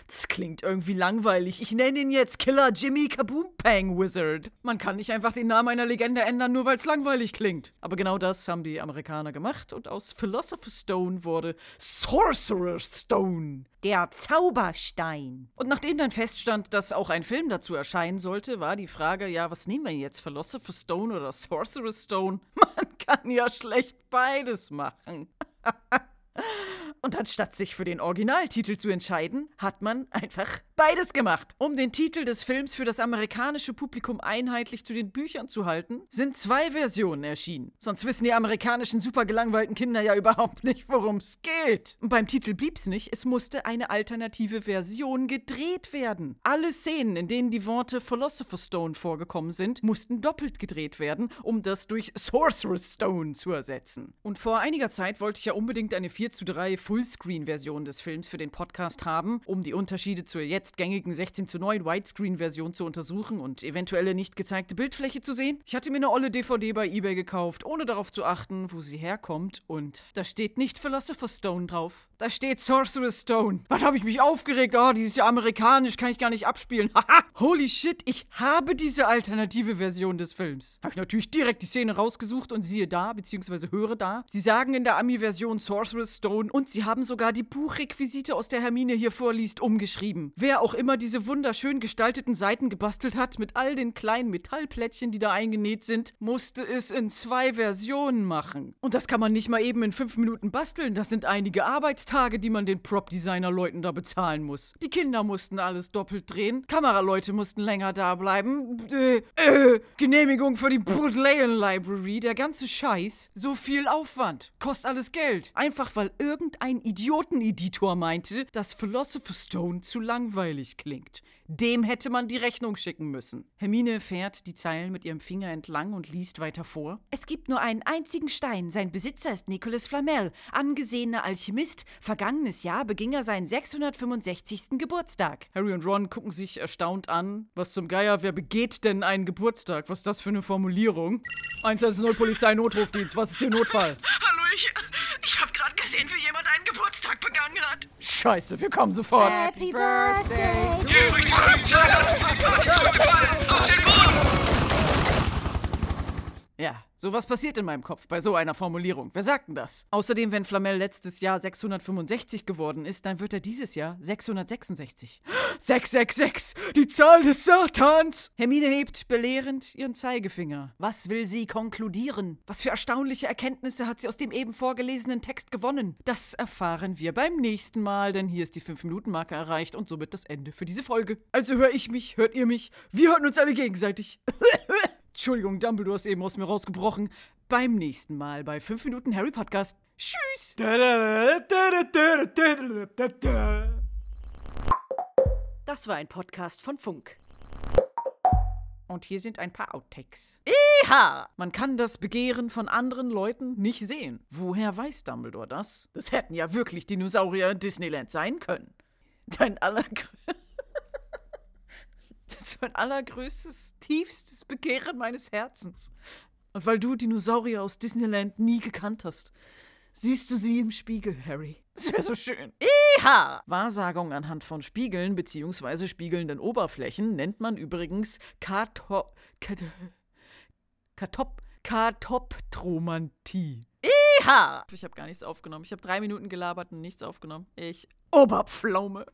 Das klingt irgendwie langweilig. Ich nenne ihn jetzt Killer Jimmy Kaboom Pang Wizard. Man kann nicht einfach den Namen einer Legende ändern, nur weil es langweilig klingt. Aber genau das haben die Amerikaner gemacht und aus Philosopher's Stone wurde Sorcerer's Stone. Der Zauberstein. Und nachdem dann feststand, dass auch ein Film dazu erscheinen sollte, war die Frage, ja, was nehmen wir jetzt? Philosopher's Stone oder Sorcerer's Stone? Man kann ja schlecht beides machen. Und anstatt sich für den Originaltitel zu entscheiden, hat man einfach beides gemacht. Um den Titel des Films für das amerikanische Publikum einheitlich zu den Büchern zu halten, sind zwei Versionen erschienen. Sonst wissen die amerikanischen supergelangweilten Kinder ja überhaupt nicht, worum es geht. Und beim Titel blieb's nicht, es musste eine alternative Version gedreht werden. Alle Szenen, in denen die Worte Philosopher's Stone vorgekommen sind, mussten doppelt gedreht werden, um das durch Sorcerer's Stone zu ersetzen. Und vor einiger Zeit wollte ich ja unbedingt eine 4 zu 3 Full Fullscreen-Version des Films für den Podcast haben, um die Unterschiede zur jetzt gängigen 16 zu 9 Widescreen-Version zu untersuchen und eventuelle nicht gezeigte Bildfläche zu sehen. Ich hatte mir eine olle DVD bei eBay gekauft, ohne darauf zu achten, wo sie herkommt und da steht nicht Philosopher's Stone drauf. Da steht Sorcerer's Stone. Was habe ich mich aufgeregt? Oh, die ist ja amerikanisch, kann ich gar nicht abspielen. Haha! Holy shit, ich habe diese alternative Version des Films. Habe ich natürlich direkt die Szene rausgesucht und siehe da, beziehungsweise höre da. Sie sagen in der Ami-Version Sorcerer's Stone und sie haben sogar die Buchrequisite, aus der Hermine hier vorliest, umgeschrieben. Wer auch immer diese wunderschön gestalteten Seiten gebastelt hat, mit all den kleinen Metallplättchen, die da eingenäht sind, musste es in zwei Versionen machen. Und das kann man nicht mal eben in fünf Minuten basteln. Das sind einige Arbeitstage, die man den Prop-Designer-Leuten da bezahlen muss. Die Kinder mussten alles doppelt drehen. Kameraleute mussten länger da bleiben. Äh, äh, Genehmigung für die Bodleian Library, der ganze Scheiß. So viel Aufwand. Kostet alles Geld. Einfach weil irgendein ein Idioteneditor meinte, dass Philosopher's Stone zu langweilig klingt. Dem hätte man die Rechnung schicken müssen. Hermine fährt die Zeilen mit ihrem Finger entlang und liest weiter vor. Es gibt nur einen einzigen Stein. Sein Besitzer ist Nicolas Flamel, angesehener Alchemist. Vergangenes Jahr beging er seinen 665. Geburtstag. Harry und Ron gucken sich erstaunt an. Was zum Geier, wer begeht denn einen Geburtstag? Was ist das für eine Formulierung? 110 Polizei Notrufdienst, was ist Ihr Notfall? Hallo, ich, ich habe gerade gesehen, wie jemand einen Geburtstag begangen hat. Scheiße, wir kommen sofort. Happy Birthday! Hier sowas passiert in meinem Kopf bei so einer Formulierung. Wer sagt denn das? Außerdem, wenn Flamel letztes Jahr 665 geworden ist, dann wird er dieses Jahr 666. 666! Die Zahl des Satans! Hermine hebt belehrend ihren Zeigefinger. Was will sie konkludieren? Was für erstaunliche Erkenntnisse hat sie aus dem eben vorgelesenen Text gewonnen? Das erfahren wir beim nächsten Mal, denn hier ist die 5-Minuten-Marke erreicht und somit das Ende für diese Folge. Also höre ich mich, hört ihr mich? Wir hören uns alle gegenseitig. Entschuldigung, Dumbledore ist eben aus mir rausgebrochen. Beim nächsten Mal bei 5 Minuten Harry Podcast. Tschüss. Das war ein Podcast von Funk. Und hier sind ein paar Outtakes. Iha! Man kann das Begehren von anderen Leuten nicht sehen. Woher weiß Dumbledore das? Das hätten ja wirklich Dinosaurier in Disneyland sein können. Dein allergrößter. Mein allergrößtes, tiefstes Begehren meines Herzens. Und weil du Dinosaurier aus Disneyland nie gekannt hast, siehst du sie im Spiegel, Harry. Das wäre so schön. Iha! Wahrsagung anhand von Spiegeln bzw. spiegelnden Oberflächen nennt man übrigens Kato Kat Katop Katoptromantie. Iha! Ich habe gar nichts aufgenommen. Ich habe drei Minuten gelabert und nichts aufgenommen. Ich Oberpflaume.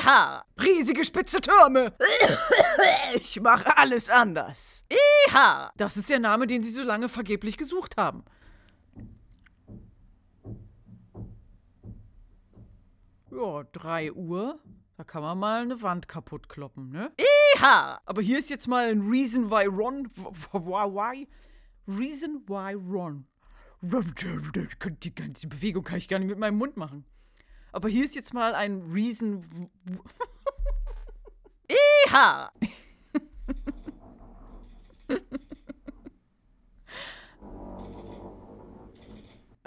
Iha! Riesige spitze Türme. Ich mache alles anders. Iha! Das ist der Name, den sie so lange vergeblich gesucht haben. Ja, 3 Uhr. Da kann man mal eine Wand kaputt kloppen, ne? Iha! Aber hier ist jetzt mal ein Reason Why Ron. Why? why Reason Why Ron. Die ganze Bewegung kann ich gar nicht mit meinem Mund machen. Aber hier ist jetzt mal ein Reason. Iha!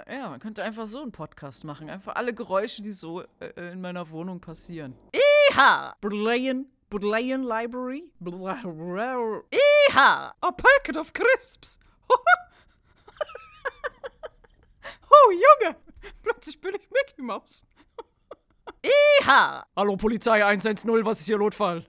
Ja, man könnte einfach so einen Podcast machen. Einfach alle Geräusche, die so äh, in meiner Wohnung passieren. Iha! Bodleian, Bodleian Library. Iha! A packet of crisps. oh, Junge. Plötzlich bin ich Mickey Mouse. Iha! Hallo Polizei 110, was ist hier Notfall?